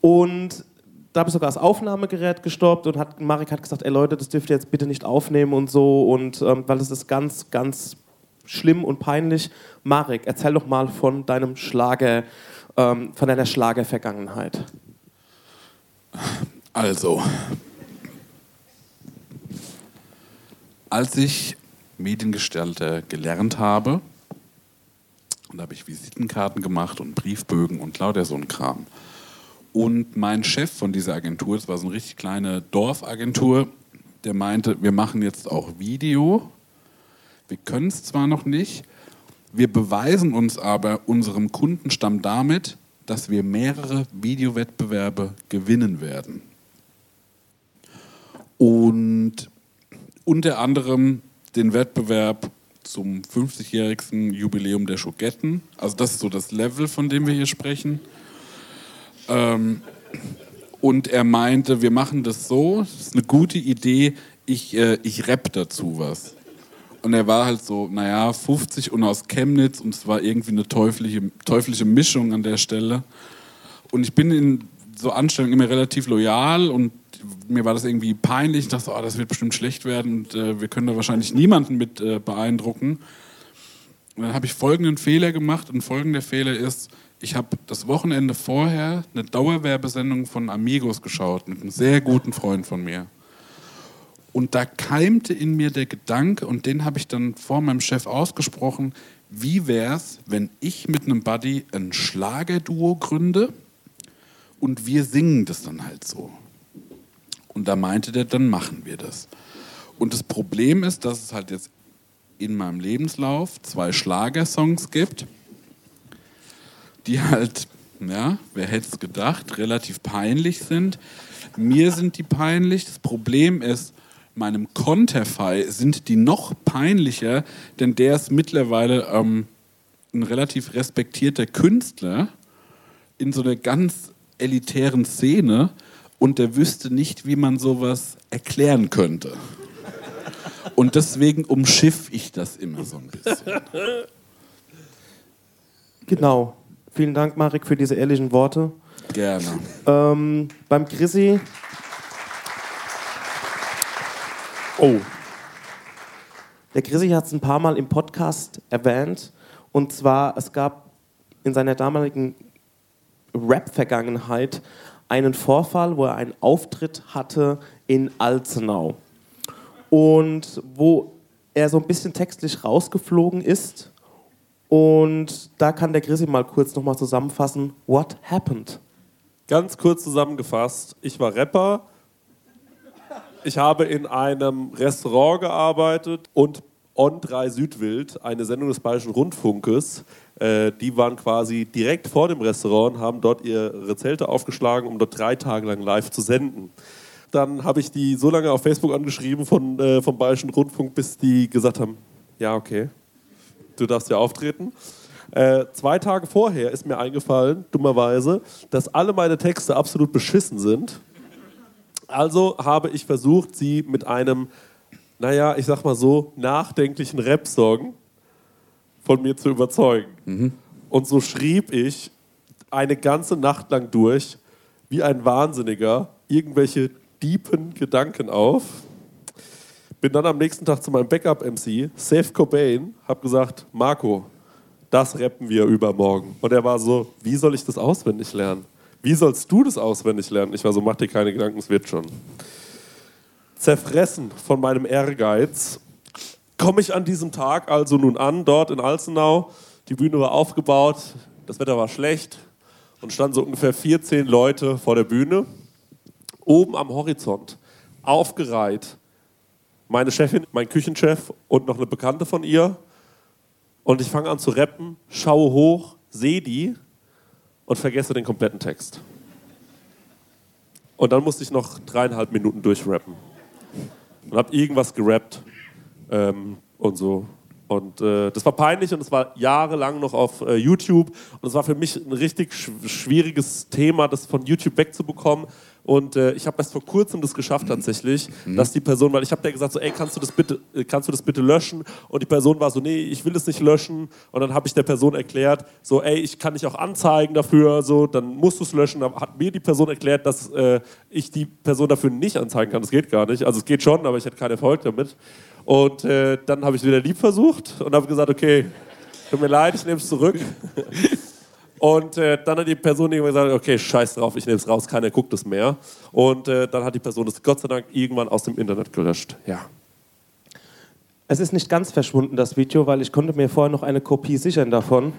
Und da habe ich sogar das Aufnahmegerät gestoppt und hat, Marek hat gesagt, ey Leute, das dürft ihr jetzt bitte nicht aufnehmen und so, und ähm, weil es ist ganz, ganz schlimm und peinlich. Marek, erzähl doch mal von deinem Schlager, ähm, von deiner Schlagervergangenheit.
Also, als ich Mediengestalter gelernt habe, und da habe ich Visitenkarten gemacht und Briefbögen und lauter so ein Kram. Und mein Chef von dieser Agentur, das war so eine richtig kleine Dorfagentur, der meinte, wir machen jetzt auch Video. Wir können es zwar noch nicht, wir beweisen uns aber unserem Kundenstamm damit, dass wir mehrere Videowettbewerbe gewinnen werden. Und unter anderem den Wettbewerb zum 50-jährigen Jubiläum der Schogetten. Also das ist so das Level, von dem wir hier sprechen. Ähm, und er meinte, wir machen das so, das ist eine gute Idee, ich, äh, ich rapp dazu was. Und er war halt so, naja, 50 und aus Chemnitz und es war irgendwie eine teuflische, teuflische Mischung an der Stelle. Und ich bin in so Anstellungen immer relativ loyal und mir war das irgendwie peinlich. Ich dachte, oh, das wird bestimmt schlecht werden und äh, wir können da wahrscheinlich niemanden mit äh, beeindrucken. Und dann habe ich folgenden Fehler gemacht und folgender Fehler ist, ich habe das Wochenende vorher eine Dauerwerbesendung von Amigos geschaut mit einem sehr guten Freund von mir. Und da keimte in mir der Gedanke, und den habe ich dann vor meinem Chef ausgesprochen, wie wäre es, wenn ich mit einem Buddy ein Schlagerduo gründe und wir singen das dann halt so. Und da meinte der, dann machen wir das. Und das Problem ist, dass es halt jetzt in meinem Lebenslauf zwei Schlagersongs gibt, die halt, ja, wer hätte es gedacht, relativ peinlich sind. Mir sind die peinlich. Das Problem ist, meinem Konterfei sind die noch peinlicher, denn der ist mittlerweile ähm, ein relativ respektierter Künstler in so einer ganz elitären Szene und der wüsste nicht, wie man sowas erklären könnte. Und deswegen umschiff ich das immer so ein bisschen.
Genau. Vielen Dank, Marek, für diese ehrlichen Worte.
Gerne.
Ähm, beim Chrissy. Oh. Der Chrissy hat es ein paar Mal im Podcast erwähnt. Und zwar, es gab in seiner damaligen Rap-Vergangenheit einen Vorfall, wo er einen Auftritt hatte in Alzenau. Und wo er so ein bisschen textlich rausgeflogen ist. Und da kann der Chrissy mal kurz nochmal zusammenfassen, what happened?
Ganz kurz zusammengefasst, ich war Rapper, ich habe in einem Restaurant gearbeitet und On 3 Südwild, eine Sendung des Bayerischen Rundfunkes, äh, die waren quasi direkt vor dem Restaurant, haben dort ihre Zelte aufgeschlagen, um dort drei Tage lang live zu senden. Dann habe ich die so lange auf Facebook angeschrieben von, äh, vom Bayerischen Rundfunk, bis die gesagt haben, ja okay, du darfst ja auftreten. Äh, zwei Tage vorher ist mir eingefallen, dummerweise, dass alle meine Texte absolut beschissen sind. Also habe ich versucht, sie mit einem, naja, ich sag mal so, nachdenklichen Rap-Song von mir zu überzeugen. Mhm. Und so schrieb ich eine ganze Nacht lang durch, wie ein Wahnsinniger, irgendwelche deepen Gedanken auf. Bin dann am nächsten Tag zu meinem Backup-MC, Safe Cobain, hab gesagt, Marco, das rappen wir übermorgen. Und er war so, wie soll ich das auswendig lernen? Wie sollst du das auswendig lernen? Ich war so, mach dir keine Gedanken, es wird schon. Zerfressen von meinem Ehrgeiz komme ich an diesem Tag also nun an, dort in Alzenau. Die Bühne war aufgebaut, das Wetter war schlecht und standen so ungefähr 14 Leute vor der Bühne. Oben am Horizont, aufgereiht, meine Chefin, mein Küchenchef und noch eine Bekannte von ihr. Und ich fange an zu rappen, schaue hoch, sehe die und vergesse den kompletten Text. Und dann musste ich noch dreieinhalb Minuten durchrappen. Und habe irgendwas gerappt ähm, und so. Und äh, das war peinlich und es war jahrelang noch auf äh, YouTube. Und es war für mich ein richtig sch schwieriges Thema, das von YouTube wegzubekommen, Und äh, ich habe erst vor kurzem das geschafft tatsächlich, dass die Person, weil ich habe der gesagt so, ey, kannst du das bitte, äh, kannst du das bitte löschen? Und die Person war so, nee, ich will es nicht löschen. Und dann habe ich der Person erklärt, so, ey, ich kann dich auch anzeigen dafür, so, dann musst du es löschen. Dann hat mir die Person erklärt, dass äh, ich die Person dafür nicht anzeigen kann. Das geht gar nicht. Also es geht schon, aber ich hätte keinen Erfolg damit. Und äh, dann habe ich wieder lieb versucht und habe gesagt, okay, tut mir leid, ich nehme es zurück. Und äh, dann hat die Person irgendwann gesagt, okay, scheiß drauf, ich nehme es raus, keiner guckt es mehr. Und äh, dann hat die Person das Gott sei Dank irgendwann aus dem Internet gelöscht. Ja.
Es ist nicht ganz verschwunden, das Video, weil ich konnte mir vorher noch eine Kopie sichern davon.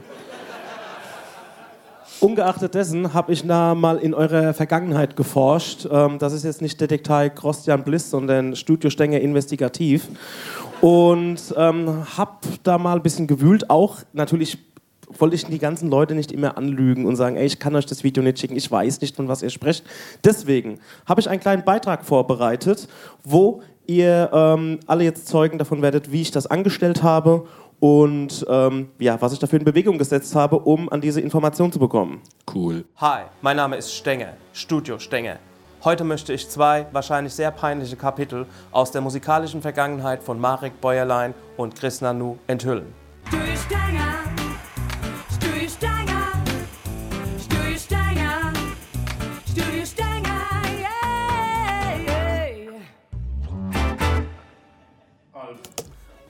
Ungeachtet dessen habe ich da mal in eurer Vergangenheit geforscht. Ähm, das ist jetzt nicht Detektiv Christian Bliss, sondern Studio Stenger Investigativ. Und ähm, habe da mal ein bisschen gewühlt, auch natürlich wollte ich die ganzen Leute nicht immer anlügen und sagen, ey, ich kann euch das Video nicht schicken, ich weiß nicht, von was ihr sprecht. Deswegen habe ich einen kleinen Beitrag vorbereitet, wo ihr ähm, alle jetzt Zeugen davon werdet, wie ich das angestellt habe und ähm, ja, was ich dafür in Bewegung gesetzt habe, um an diese Information zu bekommen.
Cool.
Hi, mein Name ist Stenge, Studio Stenge. Heute möchte ich zwei wahrscheinlich sehr peinliche Kapitel aus der musikalischen Vergangenheit von Marek Bäuerlein und Chris Nanu enthüllen.
Studio Stenger,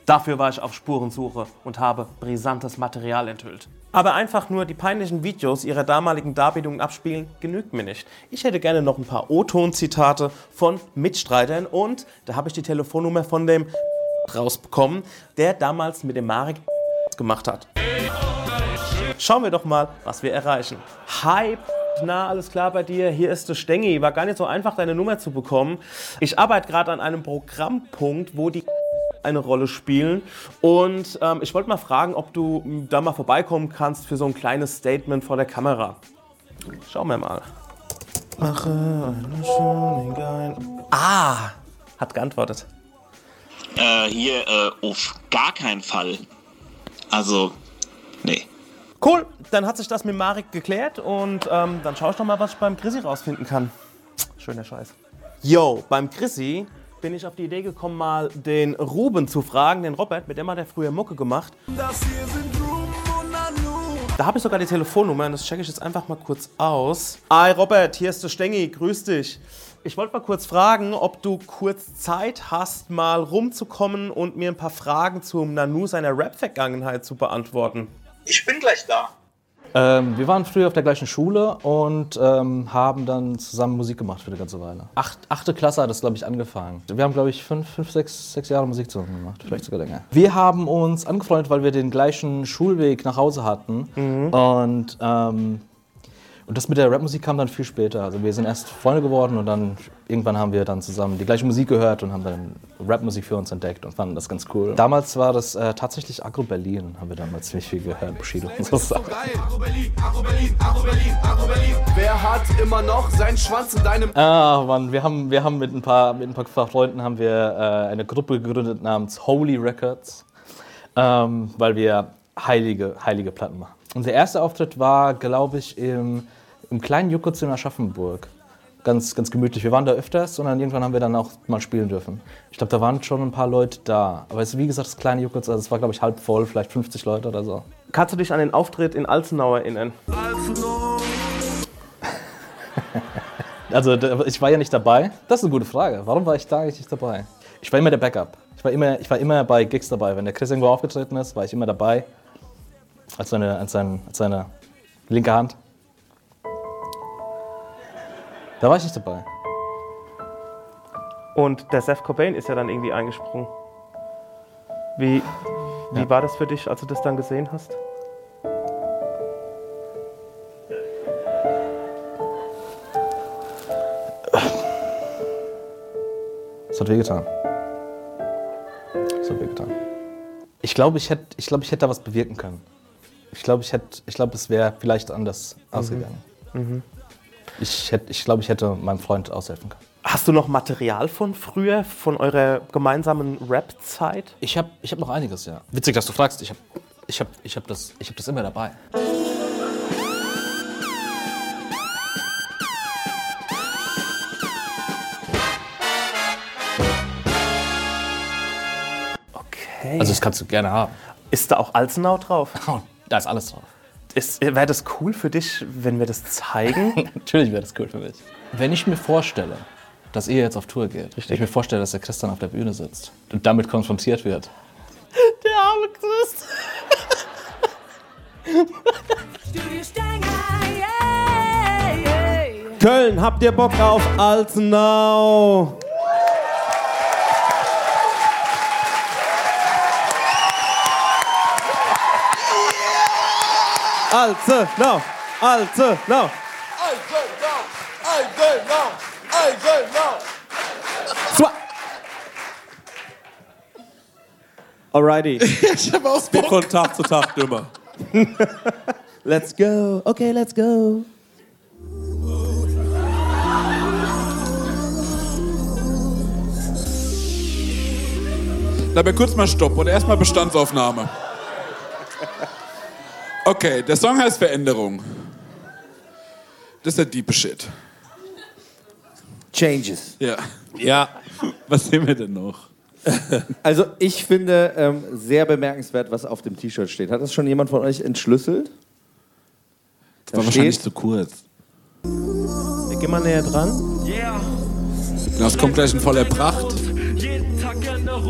Dafür war ich auf Spurensuche und habe brisantes Material enthüllt. Aber einfach nur die peinlichen Videos ihrer damaligen Darbietungen abspielen, genügt mir nicht. Ich hätte gerne noch ein paar O-Ton-Zitate von Mitstreitern und da habe ich die Telefonnummer von dem rausbekommen, der damals mit dem Marek gemacht hat. Schauen wir doch mal, was wir erreichen. Hi, na, alles klar bei dir? Hier ist der Stengi. War gar nicht so einfach, deine Nummer zu bekommen. Ich arbeite gerade an einem Programmpunkt, wo die eine Rolle spielen. Und ähm, ich wollte mal fragen, ob du da mal vorbeikommen kannst für so ein kleines Statement vor der Kamera. Schauen wir mal. Mache eine schöne. Ah, hat geantwortet.
Äh, hier äh, auf gar keinen Fall. Also, nee.
Cool, dann hat sich das mit Marek geklärt und ähm, dann schaue ich doch mal, was ich beim Chrissy rausfinden kann. Schöner Scheiß. Yo, beim Chrissy bin ich auf die Idee gekommen, mal den Ruben zu fragen, den Robert, mit dem hat er früher Mucke gemacht. Da habe ich sogar die Telefonnummer und das checke ich jetzt einfach mal kurz aus. Hi Robert, hier ist der Stengi, grüß dich. Ich wollte mal kurz fragen, ob du kurz Zeit hast, mal rumzukommen und mir ein paar Fragen zum Nanu seiner Rap-Vergangenheit zu beantworten.
Ich bin gleich da.
Ähm, wir waren früher auf der gleichen Schule und ähm, haben dann zusammen Musik gemacht für eine ganze Weile. Acht, achte Klasse hat es, glaube ich, angefangen. Wir haben, glaube ich, fünf, fünf sechs, sechs Jahre Musik zusammen gemacht, vielleicht sogar länger. Wir haben uns angefreundet, weil wir den gleichen Schulweg nach Hause hatten. Und, ähm, und das mit der Rapmusik kam dann viel später. Also wir sind erst Freunde geworden und dann irgendwann haben wir dann zusammen die gleiche Musik gehört und haben dann Rapmusik für uns entdeckt und fanden das ganz cool. Damals war das äh, tatsächlich Agro Berlin, haben wir damals ziemlich viel gehört, Bushido und so Sachen.
Wer hat immer noch seinen Schwanz in deinem...
Ah, Mann, wir haben, wir haben mit ein paar, mit ein paar Freunden haben wir äh, eine Gruppe gegründet namens Holy Records, ähm, weil wir heilige, heilige Platten machen. Unser erster Auftritt war, glaube ich, im, im kleinen Juckitz in Aschaffenburg. Ganz, ganz gemütlich. Wir waren da öfters und dann irgendwann haben wir dann auch mal spielen dürfen. Ich glaube, da waren schon ein paar Leute da. Aber es ist wie gesagt das kleine Juckitz, also es war, glaube ich, halb voll, vielleicht 50 Leute oder so.
Kannst du dich an den Auftritt in Alzenau erinnern?
Also da- ich war ja nicht dabei. Das ist eine gute Frage. Warum war ich da eigentlich nicht dabei? Ich war immer der Backup. Ich war immer, ich war immer bei Gigs dabei. Wenn der Chris irgendwo aufgetreten ist, war ich immer dabei. Als seine, als sein, als seine linke Hand. Da war ich nicht dabei.
Und der Seth Cobain ist ja dann irgendwie eingesprungen. Wie, wie
Ja.
war das für dich, als du das dann gesehen hast?
Es hat wehgetan. Es hat wehgetan. Ich glaube, ich hätte ich glaub, ich hätte da was bewirken können ich glaube, ich ich glaube, es wäre vielleicht anders mhm. ausgegangen. Mhm. Ich, hätt, ich glaube, ich hätte meinem Freund aushelfen können.
Hast du noch Material von früher, von eurer gemeinsamen Rap-Zeit?
Ich habe ich hab noch einiges, ja. Witzig, dass du fragst. Ich habe ich hab, ich hab das, hab das immer dabei.
Okay.
Also das kannst du gerne haben.
Ist da auch Alzenau drauf?
Da ist alles drauf.
Wäre das cool für dich, wenn wir das zeigen?
Natürlich wäre das cool für mich. Wenn ich mir vorstelle, dass ihr jetzt auf Tour geht, wenn ich mir vorstelle, dass der Christian auf der Bühne sitzt und damit konfrontiert wird,
Der arme Christ.
Köln, habt ihr Bock auf Alzenau? Alzenau, Alzenau. Zwa- Alrighty.
ich habe auch
Wird von Tag zu Tag dümmer.
Let's go. Okay, let's go.
Aber kurz mal Stopp und erstmal Bestandsaufnahme. Okay, der Song heißt Veränderung. Das ist der diepe Shit.
Changes.
Ja.
Ja.
Was sehen wir denn noch?
Also ich finde ähm, sehr bemerkenswert, was auf dem T-Shirt steht. Hat das schon jemand von euch entschlüsselt?
Das war wahrscheinlich zu kurz.
Geh mal näher dran.
Das kommt gleich in voller Pracht.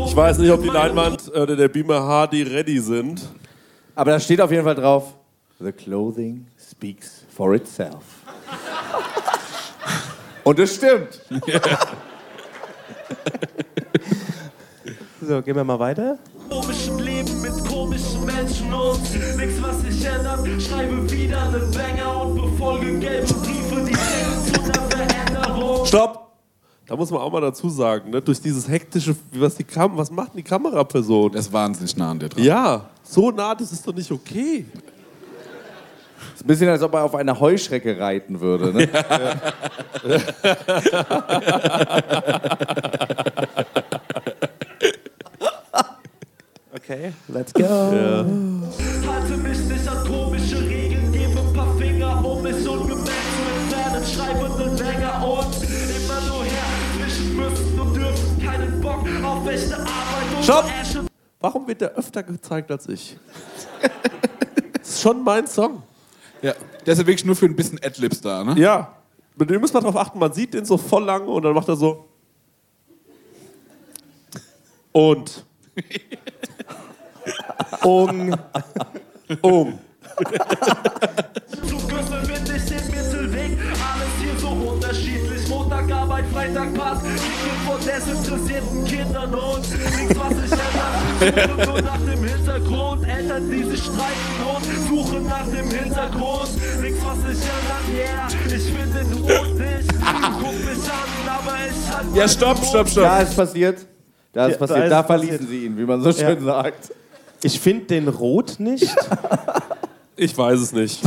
Ich weiß nicht, ob die Leinwand äh, oder der Beamer HD ready sind.
Aber da steht auf jeden Fall drauf: The clothing speaks for itself. Und es stimmt.
So, gehen wir mal weiter.
Komischen Leben mit komischen Menschen und nix, was sich ändert. Schreibe wieder eine Banger und befolge gelbe Briefe, die zu einer Veränderung.
Stopp! Da muss man auch mal dazu sagen, ne? durch dieses hektische, was, die Kam was macht denn die Kameraperson?
Das ist wahnsinnig nah an dir dran.
Ja, so nah, das ist doch nicht okay.
ist ein bisschen, als ob er auf einer Heuschrecke reiten würde. Ne?
Okay, let's go.
Halte mich nicht an komische Regeln, gebe ein paar Finger, um mich ungemerkt zu entfernen. Schreibe eine Banger und immer nur her zwischen müssen und dürfen. Keinen Bock auf echte Arbeit und
Stopp! Warum wird der öfter gezeigt als ich? das ist schon mein Song.
Ja, der ist ja wirklich nur für ein bisschen Adlibs da, ne?
Ja. Mit dem muss man drauf achten, man sieht den so voll lang und dann macht er so. Und.
Um.
Um.
Arbeit, Freitag Pass. Kicken von desinteressierten Kindern und nichts, was sich ändert. Suche nur nach dem Hintergrund. Eltern, die sich streiten und suchen nach dem Hintergrund. Nichts, was sich ändert, yeah. Ich finde und ich. Du guck mich an, aber ich halt.
Ja, stopp, stopp, stopp.
Da ist passiert. Da ist
Ja, da
passiert.
ist
Da,
passiert.
verließen sie ihn, wie man so schön sagt.
Ich finde den Rot nicht.
Ich weiß es nicht.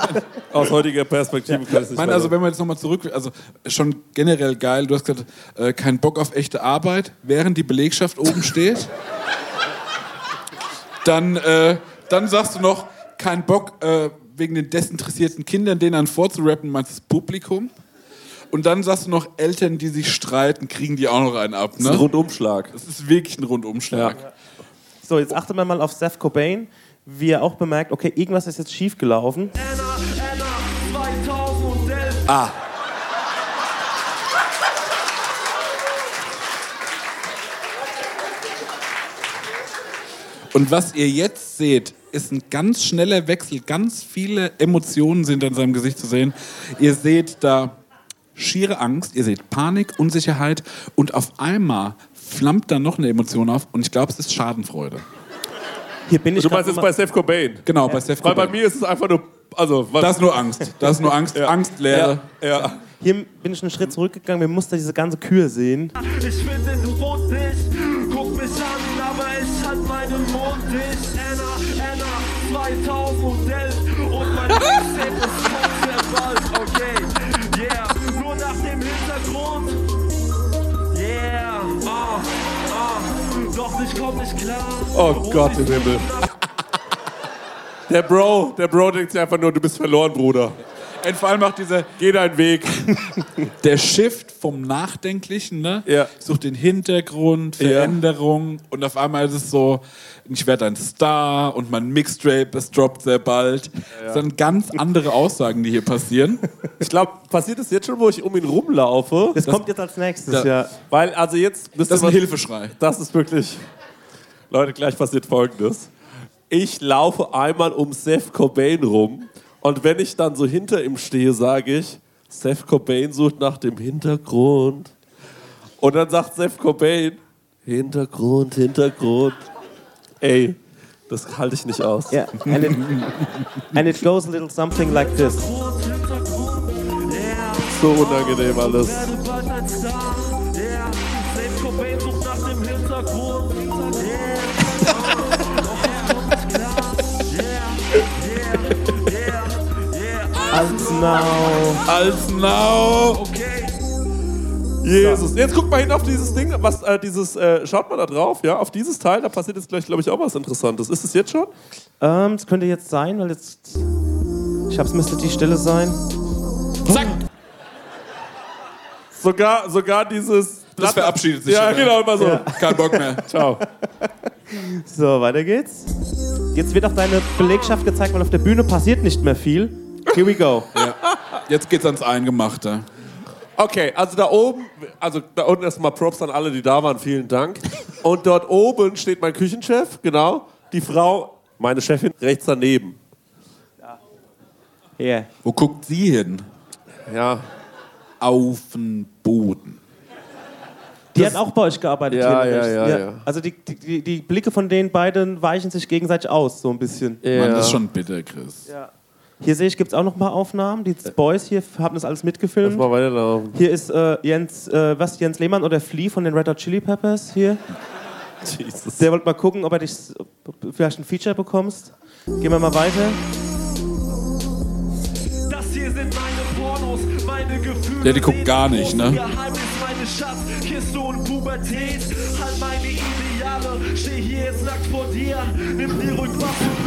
Aus heutiger Perspektive kann ich es
Ich
nicht
meine, also wenn wir jetzt nochmal zurück, also schon generell geil, du hast gesagt, äh, kein Bock auf echte Arbeit, während die Belegschaft oben steht. Dann, äh, dann sagst du noch, kein Bock äh, wegen den desinteressierten Kindern, denen dann vorzurappen, meinst das Publikum. Und dann sagst du noch, Eltern, die sich streiten, kriegen die auch noch einen ab.
Das ist ein
Ne?
Rundumschlag.
Das ist wirklich ein Rundumschlag.
So, jetzt achte mal auf Seth Cobain, wie er auch bemerkt, okay, irgendwas ist jetzt schief gelaufen.
Anna, Anna, 2011.
Ah. Und was ihr jetzt seht, ist ein ganz schneller Wechsel. Ganz viele Emotionen sind an seinem Gesicht zu sehen. Ihr seht da schiere Angst, ihr seht Panik, Unsicherheit und auf einmal flammt da noch eine Emotion auf und ich glaube, es ist Schadenfreude.
Hier bin ich
Du meinst jetzt bei Seth Cobain?
Genau, bei Seth
Weil bei
Cobain.
mir ist es einfach nur. Also, was,
Das ist nur Angst. Das ist nur Angst. Angst, Leere.
Ja, ja.
Hier bin ich einen Schritt zurückgegangen, wir mussten diese ganze Kühe sehen.
Ich finde, du wohnst nicht. Guck mich an, aber ich halt meinen Mund nicht. Anna, Anna, 2011. Und mein Mixtape ist Doch ich komm nicht klar.
Oh Gott im Himmel. Der Bro, der Bro denkt sich einfach nur, du bist verloren, Bruder.
Und vor allem auch dieser.
Geh deinen Weg.
Der Shift vom Nachdenklichen, ne?
Ja.
Sucht den Hintergrund,
Ja.
Veränderung und auf einmal ist es so, ich werde ein Star und mein Mixtape, es droppt sehr bald. Das sind ganz andere Aussagen, die hier passieren.
Ich glaube, passiert es jetzt schon, wo ich um ihn rumlaufe?
Das, kommt jetzt als nächstes,
Ja.
ja.
Weil, also jetzt...
Das ist ein
was-
Hilfeschrei.
Das ist wirklich... Leute, gleich passiert Folgendes. Ich laufe einmal um Seth Cobain rum und wenn ich dann so hinter ihm stehe, sage ich, Seth Cobain sucht nach dem Hintergrund. Und dann sagt Seth Cobain, Hintergrund, Hintergrund. Ey, das halte ich nicht aus.
Yeah. And, it, and it goes a little something like this.
So unangenehm alles.
Now.
Als now.
Jesus. Jetzt guck mal hin auf dieses Ding, was äh, dieses, äh, schaut mal da drauf, ja, auf dieses Teil, da passiert jetzt gleich, glaube ich, auch was Interessantes. Ist es jetzt schon?
Ähm, das könnte jetzt sein, weil jetzt. Ich hab's, müsste die Stelle sein.
Zack!
Sogar, sogar dieses.
Das verabschiedet sich
Ja,
schon,
genau, immer so.
Ja.
Kein Bock mehr.
Ciao.
So, weiter geht's. Jetzt wird auch deine Belegschaft gezeigt, weil auf der Bühne passiert nicht mehr viel. Here we go.
Jetzt geht's ans Eingemachte.
Okay, also da oben, also da unten erstmal Props an alle, die da waren, vielen Dank. Und dort oben steht mein Küchenchef, genau. Die Frau, meine Chefin, rechts daneben.
Yeah.
Wo guckt sie hin?
Ja.
Auf den Boden.
Die hat auch bei euch gearbeitet.
Ja,
hier
ja,
rechts.
ja, ja.
Also die, die- die, Blicke von den beiden weichen sich gegenseitig aus, so ein bisschen.
Mann, das ist schon bitter, Chris.
Hier sehe ich, gibt es auch noch ein paar Aufnahmen. Die Boys hier haben das alles mitgefilmt.
Lass mal weiterlaufen.
Hier ist äh, Jens, äh, was, Jens Lehmann oder Flea von den Red Hot Chili Peppers hier.
Jesus.
Der wollte mal gucken, ob er dich vielleicht ein Feature bekommst. Gehen wir mal weiter.
Das hier sind meine Pornos, meine Gefühle.
Ja, die guckt gar nicht, ne?
Geheimnis, meine Schatzkiste und Pubertät. Steh hier jetzt nackt vor dir. Nimm die ruhig,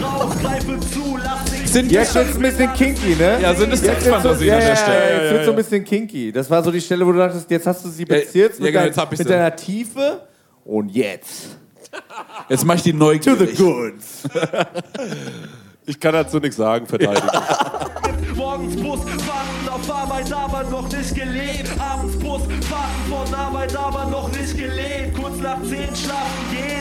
brauchst, greife zu, lass dich
Sind
Jetzt wird's ein bisschen kinky, ne?
Ja, sind es
Jetzt wird's
Sexfantasien
so, ja,
an der Stelle?
Ja, jetzt
Ja,
wird
ja,
so ein bisschen kinky. Das war so die Stelle, wo du dachtest, jetzt hast du sie bezirzt
ja,
mit,
genau,
dein,
jetzt hab ich
mit deiner Tiefe. Und jetzt.
Jetzt mach ich die neugierig.
goods.
Ich kann dazu nichts sagen, verteidigen.
Morgens Bus, warten auf Arbeit, aber noch nicht gelebt. Abends Bus, warten von Arbeit, aber noch nicht gelebt. Kurz nach 10 schlafen gehen,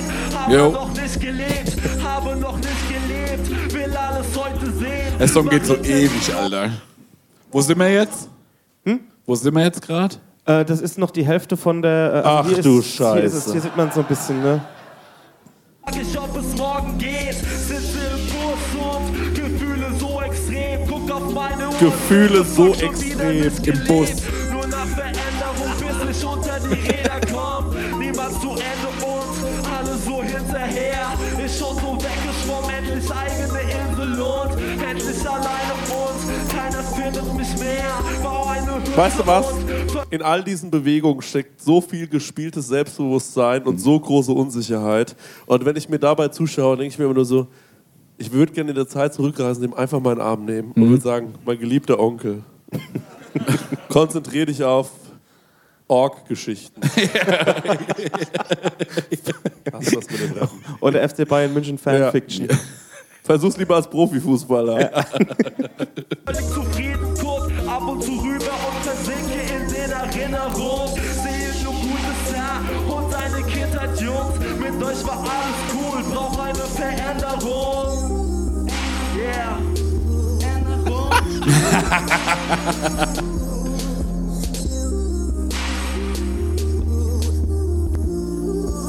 habe
Jo.
noch nicht gelebt. Habe noch nicht gelebt, will alles heute sehen.
Der Song geht so ewig, Alter. Wo sind wir jetzt? Hm? Wo sind wir jetzt gerade?
Äh, das ist noch die Hälfte von der. Äh,
Ach
hier
du
ist, Hier, ist es,
Scheiße.
hier sieht man so ein bisschen, ne?
Ich, ob es morgen geht. Sitze im Bus und Gefühle so extrem. Guck auf meine Uhr.
Gefühle so extrem im Bus.
Nur nach Veränderung, bis ich unter die Räder komm. Hinterher. Ich schon so weggeschwommen, endlich eigene Insel und endlich alleine und keiner findet mich mehr. Bau eine Hütte
Weißt du was? In all diesen Bewegungen steckt so viel gespieltes Selbstbewusstsein und so große Unsicherheit. Und wenn ich mir dabei zuschaue, denke ich mir immer nur so, ich würde gerne in der Zeit zurückreisen, ihm einfach meinen Arm nehmen und würde sagen, mein geliebter Onkel, konzentriere dich auf Org-Geschichten. Hast du das mit dem Rappen?
Oder FC Bayern München Fanfiction.
Ja. Versuch's lieber als Profifußballer.
völlig zufrieden, guck ab und zu rüber und versinke in den Erinnerungen. Sehe nur Gutes da und deine Kindheit, Jungs. Mit euch war alles cool, brauch eine Veränderung. Yeah.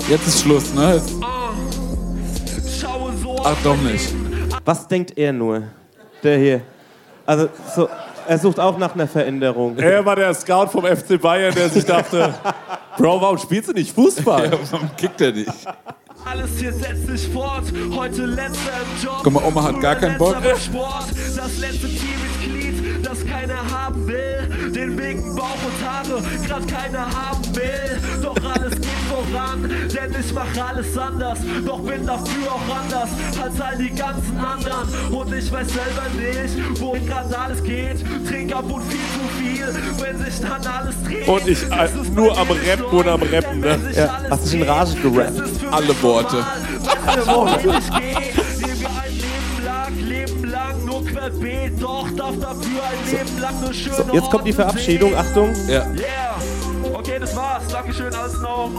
Jetzt ist Schluss, ne? Ach doch nicht.
Was denkt er nur? Der hier. Also, so, er sucht auch nach einer Veränderung.
Er war der Scout vom FC Bayern, der sich dachte, Bro, warum spielst du nicht Fußball?
Ja, warum kickt er nicht?
Alles hier setzt sich fort. Heute letzter Job.
Guck mal, Oma hat gar keinen Bock.
Das letzte das keiner haben will. Den wegen Bauch und Haare grad keiner haben will. Doch alles geht voran, denn ich mach alles anders. Doch bin dafür auch anders als all die ganzen anderen. Und ich weiß selber nicht, wohin grad alles geht. Trink ab und viel zu viel, wenn sich dann alles dreht.
Und ich äh, nur am Rappen und am Rappen, ne?
Ja, hast dich in Rage gerappt.
Alle Worte.
Alle Worte.
So, jetzt kommt die Verabschiedung. Achtung.
Ja.
Yeah. Okay, das war's. Dankeschön, Alsnau.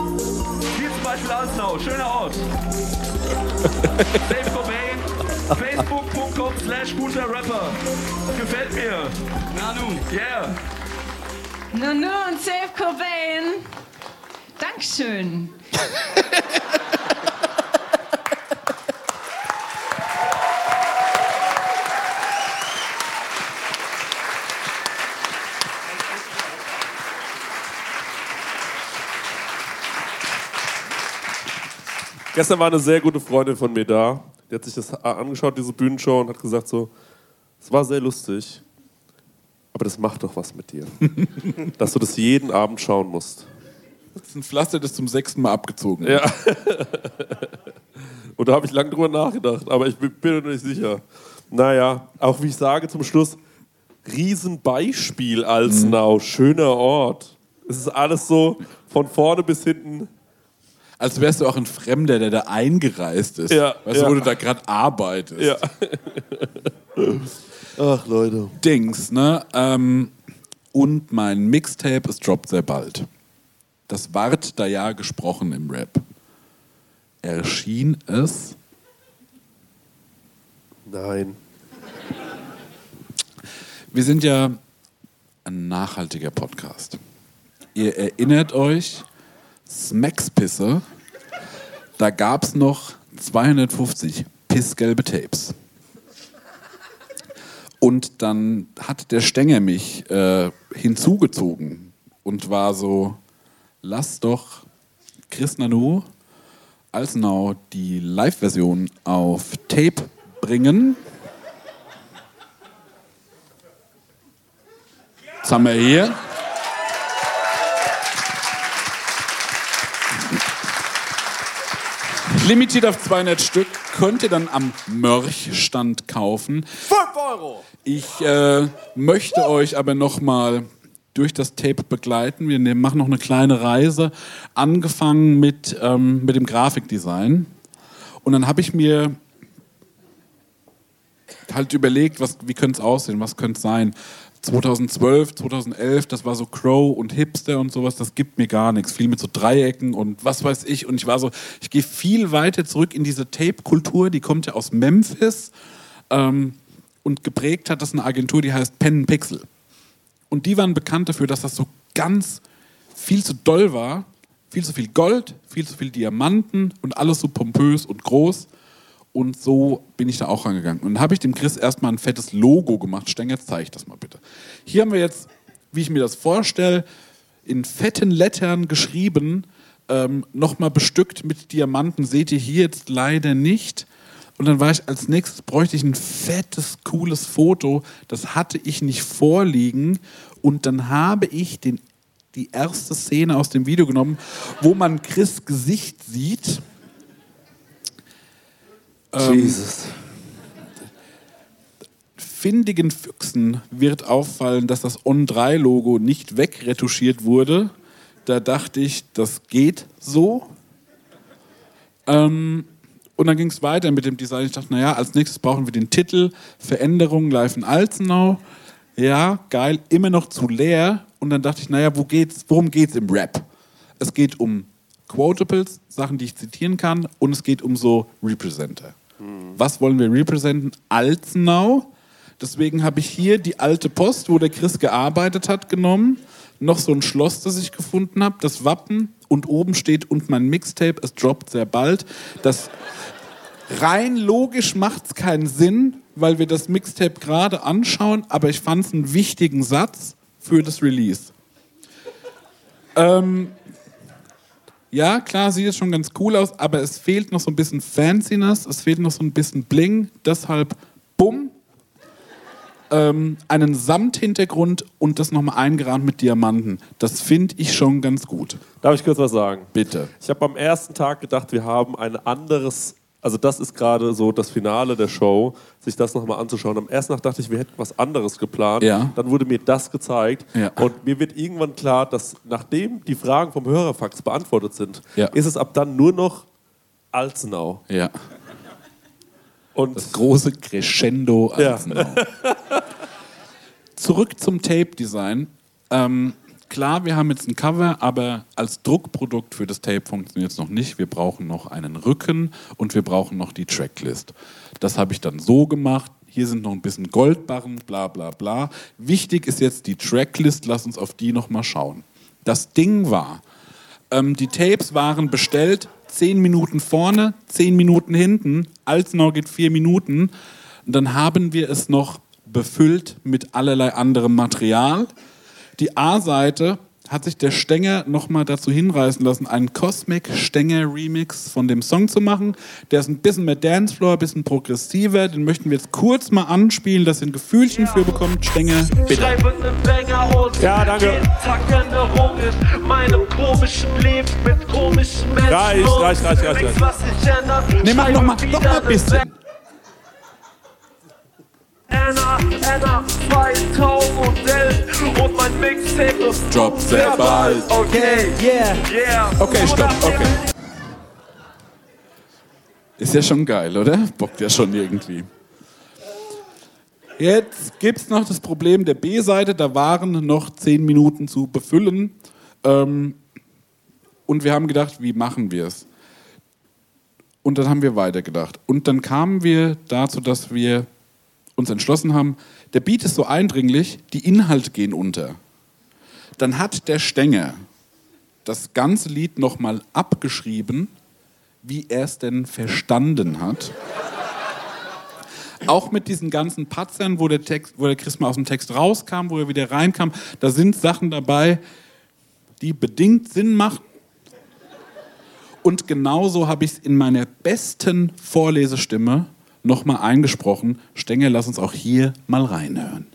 Hier zum Beispiel Alsnau. Schöner Ort. Dave Cobain. Facebook.com slash guter Rapper. Gefällt mir. Nanu. Yeah.
Nunu und Safe Cobain. Dankeschön.
Gestern war eine sehr gute Freundin von mir da. Die hat sich das angeschaut, diese Bühnenshow, und hat gesagt so, es war sehr lustig, aber das macht doch was mit dir. dass du das jeden Abend schauen musst.
Das ist ein Pflaster, das zum sechsten Mal abgezogen
Ja.
wird.
Und da habe ich lange drüber nachgedacht, aber ich bin mir nicht sicher. Naja, auch wie ich sage zum Schluss, Riesenbeispiel Alsnau, schöner Ort. Es ist alles so von vorne bis hinten.
Als wärst du auch ein Fremder, der da eingereist ist.
Ja,
weißt
ja.
du, wo du da gerade arbeitest.
Ja. Ach, Leute.
Dings, ne? Ähm, und mein Mixtape, es droppt sehr bald. Das ward da ja gesprochen im Rap. Erschien es
Nein.
Wir sind ja ein nachhaltiger Podcast. Ihr erinnert euch, Smackspisse, da gab es noch 250 pissgelbe Tapes. Und dann hat der Stenger mich äh, hinzugezogen und war so, lass doch Chris Nanu Alsnau die Live-Version auf Tape bringen. Was haben wir hier? Limitiert auf 200 Stück, könnt ihr dann am Mörchstand kaufen.
5 Euro!
Ich äh, möchte euch aber nochmal durch das Tape begleiten. Wir machen noch eine kleine Reise, angefangen mit, ähm, mit dem Grafikdesign. Und dann habe ich mir halt überlegt, was, wie könnte es aussehen, was könnte es sein. 2012, 2011, das war so Crow und Hipster und sowas, das gibt mir gar nichts. Viel mit so Dreiecken und was weiß ich. Und ich war so, ich gehe viel weiter zurück in diese Tape-Kultur, die kommt ja aus Memphis. Ähm, und geprägt hat das eine Agentur, die heißt Pen Pixel. Und die waren bekannt dafür, dass das so ganz viel zu doll war. Viel zu viel Gold, viel zu viel Diamanten und alles so pompös und groß. Und so bin ich da auch rangegangen. Und dann habe ich dem Chris erstmal ein fettes Logo gemacht. Stenger, jetzt zeige ich das mal bitte. Hier haben wir jetzt, wie ich mir das vorstelle, in fetten Lettern geschrieben, ähm, nochmal bestückt mit Diamanten. Seht ihr hier jetzt leider nicht. Und dann war ich als nächstes, bräuchte ich ein fettes, cooles Foto. Das hatte ich nicht vorliegen. Und dann habe ich den, die erste Szene aus dem Video genommen, wo man Chris Gesicht sieht. Ähm,
Jesus.
Findigen Füchsen wird auffallen, dass das On-3-Logo nicht wegretuschiert wurde. Da dachte ich, das geht so. Ähm, und dann ging es weiter mit dem Design. Ich dachte, naja, als nächstes brauchen wir den Titel Veränderung live in Alzenau. Ja, geil, immer noch zu leer. Und dann dachte ich, naja, wo geht's, worum geht es im Rap? Es geht um Quotables, Sachen, die ich zitieren kann, und es geht um so Representer. Was wollen wir representen? Alzenau. Deswegen habe ich hier die alte Post, wo der Chris gearbeitet hat, genommen. Noch so ein Schloss, das ich gefunden habe, das Wappen. Und oben steht und mein Mixtape, es droppt sehr bald. Das rein logisch macht es keinen Sinn, weil wir das Mixtape gerade anschauen, aber ich fand es einen wichtigen Satz für das Release. Ähm, ja, klar, sieht es schon ganz cool aus, aber es fehlt noch so ein bisschen Fanciness, es fehlt noch so ein bisschen Bling. Deshalb, bumm, ähm, einen Samthintergrund und das nochmal eingerahmt mit Diamanten. Das finde ich schon ganz gut.
Darf ich kurz was sagen?
Bitte.
Ich habe am ersten Tag gedacht, wir haben ein anderes, also das ist gerade so das Finale der Show, sich das nochmal anzuschauen. Am ersten Tag dachte ich, wir hätten was anderes geplant.
Ja.
Dann wurde mir das gezeigt.
Ja.
Und mir wird irgendwann klar, dass nachdem die Fragen vom Hörerfax beantwortet sind,
Ja.
ist es ab dann nur noch Alzenau.
Ja.
Und
Das große Crescendo. Alzenau. Zurück zum Tape-Design. Ähm, klar, wir haben jetzt ein Cover, aber als Druckprodukt für das Tape funktioniert es noch nicht. Wir brauchen noch einen Rücken und wir brauchen noch die Tracklist. Das habe ich dann so gemacht. Hier sind noch ein bisschen Goldbarren, bla bla bla. Wichtig ist jetzt die Tracklist. Lass uns auf die nochmal schauen. Das Ding war, ähm, die Tapes waren bestellt, 10 Minuten vorne, 10 Minuten hinten. Alzenau geht 4 Minuten. Und dann haben wir es noch befüllt mit allerlei anderem Material. Die A-Seite hat sich der Stenger nochmal dazu hinreißen lassen, einen Cosmic Stenger Remix von dem Song zu machen. Der ist ein bisschen mehr Dancefloor, ein bisschen progressiver. Den möchten wir jetzt kurz mal anspielen, dass ihr ein Gefühlchen für bekommt. Stenger, bitte.
Ja, danke. Reicht, reicht, reicht, reicht, reicht.
Nee, mach
Schreibe
noch mal, noch
wieder
mal ein bisschen.
Anna, Anna 2011 und mein Mixtape
Drop sehr bald.
Okay, yeah, yeah.
Okay, stopp, okay. Ist ja schon geil, oder? Bockt ja schon irgendwie. Jetzt gibt es noch das Problem der B-Seite, da waren noch 10 Minuten zu befüllen. Ähm, und wir haben gedacht, wie machen wir es? Und dann haben wir weitergedacht. Und dann kamen wir dazu, dass wir uns entschlossen haben, der Beat ist so eindringlich, die Inhalte gehen unter. Dann hat der Stenger das ganze Lied nochmal abgeschrieben, wie er es denn verstanden hat. Auch mit diesen ganzen Patzern, wo der, Text, wo der Chris mal aus dem Text rauskam, wo er wieder reinkam, da sind Sachen dabei, die bedingt Sinn machen. Und genauso habe ich es in meiner besten Vorlesestimme nochmal eingesprochen. Stenger, lass uns auch hier mal reinhören.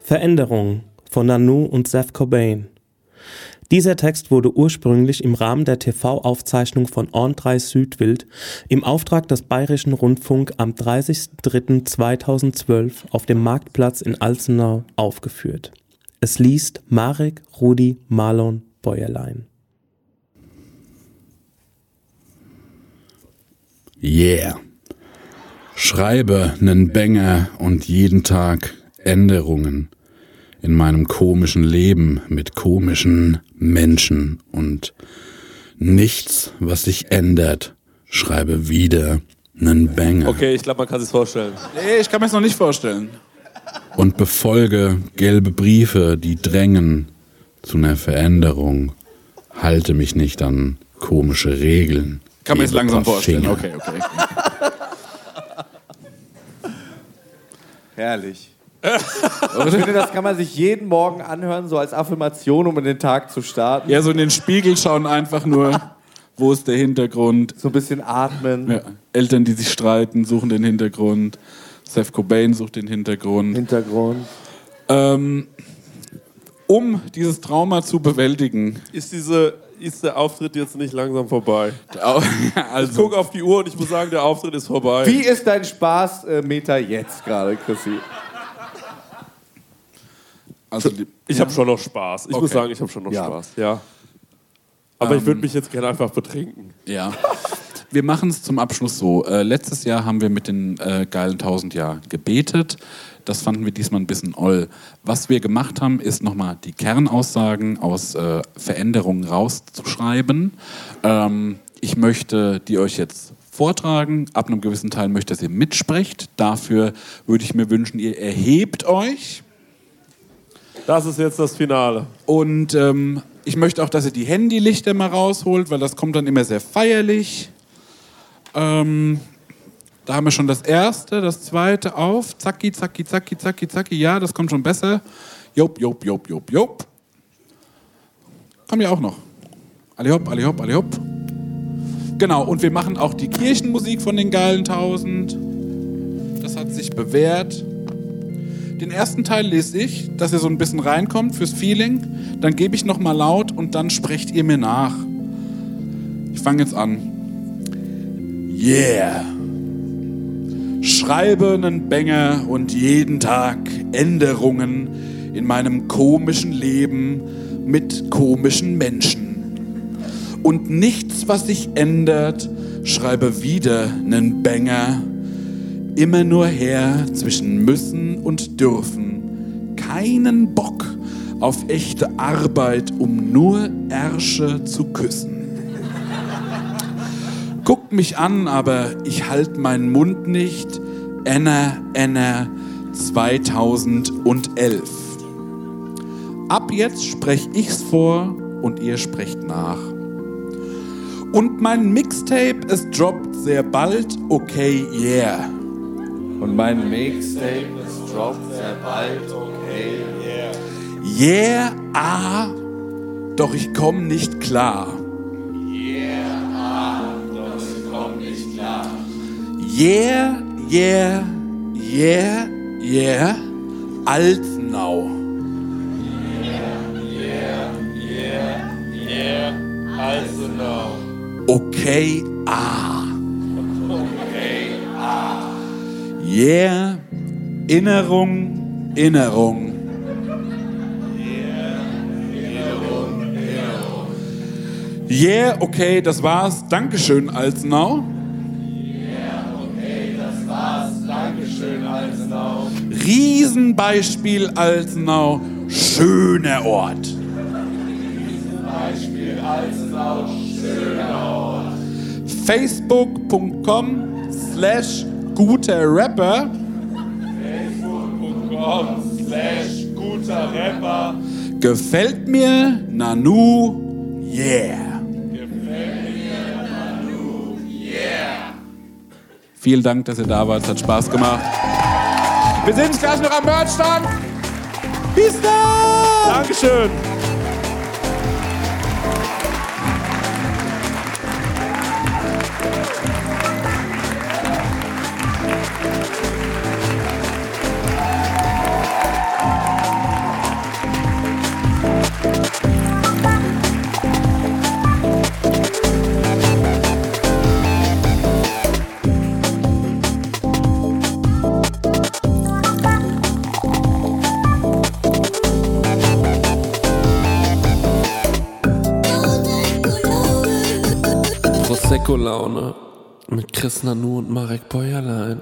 Veränderung von Nanu und Seth Cobain. Dieser Text wurde ursprünglich im Rahmen der TV-Aufzeichnung von On 3 Südwild im Auftrag des Bayerischen Rundfunk am 30.03.2012 auf dem Marktplatz in Alzenau aufgeführt. Es liest Marek Rudi Marlon Bäuerlein.
Yeah. Schreibe nen Banger und jeden Tag Änderungen in meinem komischen Leben mit komischen Menschen und nichts, was sich ändert. Schreibe wieder nen Banger
Okay, ich glaube, man kann sich vorstellen.
Nee, ich kann mir das noch nicht vorstellen.
und befolge gelbe Briefe, die drängen zu einer Veränderung. Halte mich nicht an komische Regeln.
Kann man jetzt langsam vorstellen.
Finger.
Okay, okay.
Herrlich. ich finde, das kann man sich jeden Morgen anhören, so als Affirmation, um in den Tag zu starten.
Ja, so in den Spiegel schauen einfach nur, wo ist der Hintergrund.
So ein bisschen atmen.
Ja, Eltern, die sich streiten, suchen den Hintergrund. Seth Cobain sucht den Hintergrund.
Hintergrund.
Ähm, um dieses Trauma zu bewältigen.
Ist, diese, ist der Auftritt jetzt nicht langsam vorbei? Ich
Also,
gucke auf die Uhr und ich muss sagen, der Auftritt ist vorbei.
Wie ist dein Spaßmeter jetzt gerade, Chrissy?
also
Ich habe schon noch Spaß. Ich muss
Okay.
sagen, ich habe schon noch
Ja.
Spaß. Ja. Aber ich würde
Ähm,
mich jetzt gerne einfach betrinken.
Ja. Wir machen es zum Abschluss so. Äh, letztes Jahr haben wir mit den äh, geilen 1000 Jahr gebetet. Das fanden wir diesmal ein bisschen oll. Was wir gemacht haben, ist nochmal die Kernaussagen aus äh, Veränderungen rauszuschreiben. Ähm, ich möchte die euch jetzt vortragen. Ab einem gewissen Teil möchte, dass ihr mitsprecht. Dafür würde ich mir wünschen, ihr erhebt euch.
Das ist jetzt das Finale.
Und ähm, ich möchte auch, dass ihr die Handylichter mal rausholt, weil das kommt dann immer sehr feierlich. Ähm, da haben wir schon das erste, das zweite auf. Zacki, zacki, zacki, zacki, zacki. Ja, das kommt schon besser. Jop, jop, jop, jop, jop. Kommen ja auch noch. Alle hopp, alle hopp, alle hopp. Genau, und wir machen auch die Kirchenmusik von den geilen Tausend. Das hat sich bewährt. Den ersten Teil lese ich, dass ihr so ein bisschen reinkommt fürs Feeling. Dann gebe ich noch mal laut und dann sprecht ihr mir nach. Ich fange jetzt an. Yeah. Schreibe einen Banger und jeden Tag Änderungen in meinem komischen Leben mit komischen Menschen. Und nichts, was sich ändert, schreibe wieder einen Banger. Immer nur her zwischen müssen und dürfen. Keinen Bock auf echte Arbeit, um nur Ärsche zu küssen. Guckt mich an, aber ich halt meinen Mund nicht. Enna, Enna 2011. Ab jetzt sprech ich's vor und ihr sprecht nach. Und mein Mixtape, es droppt sehr bald, okay, yeah.
Und mein Mixtape, es droppt sehr bald, okay, yeah.
Yeah, ah, doch ich komm nicht klar.
Yeah,
yeah, yeah, yeah, Altenau.
Yeah, yeah, yeah, also no.
Okay, ah.
Okay, ah.
Yeah, Innerung, Innerung.
Yeah, okay, das war's. Dankeschön, Altenau.
Riesenbeispiel Altenau. Schöner Ort.
Beispiel Altenau, schöner Ort.
Facebook.com slash guter Rapper.
Facebook.com slash guter Rapper.
Gefällt mir Nanu, yeah.
Gefällt mir Manu, yeah.
Vielen Dank, dass ihr da wart. Es hat Spaß gemacht. Wir sehen uns gleich noch am Merchstand. Bis dann!
Dankeschön.
Prosecco-Laune mit Chris Nanu und Marek Bäuerlein.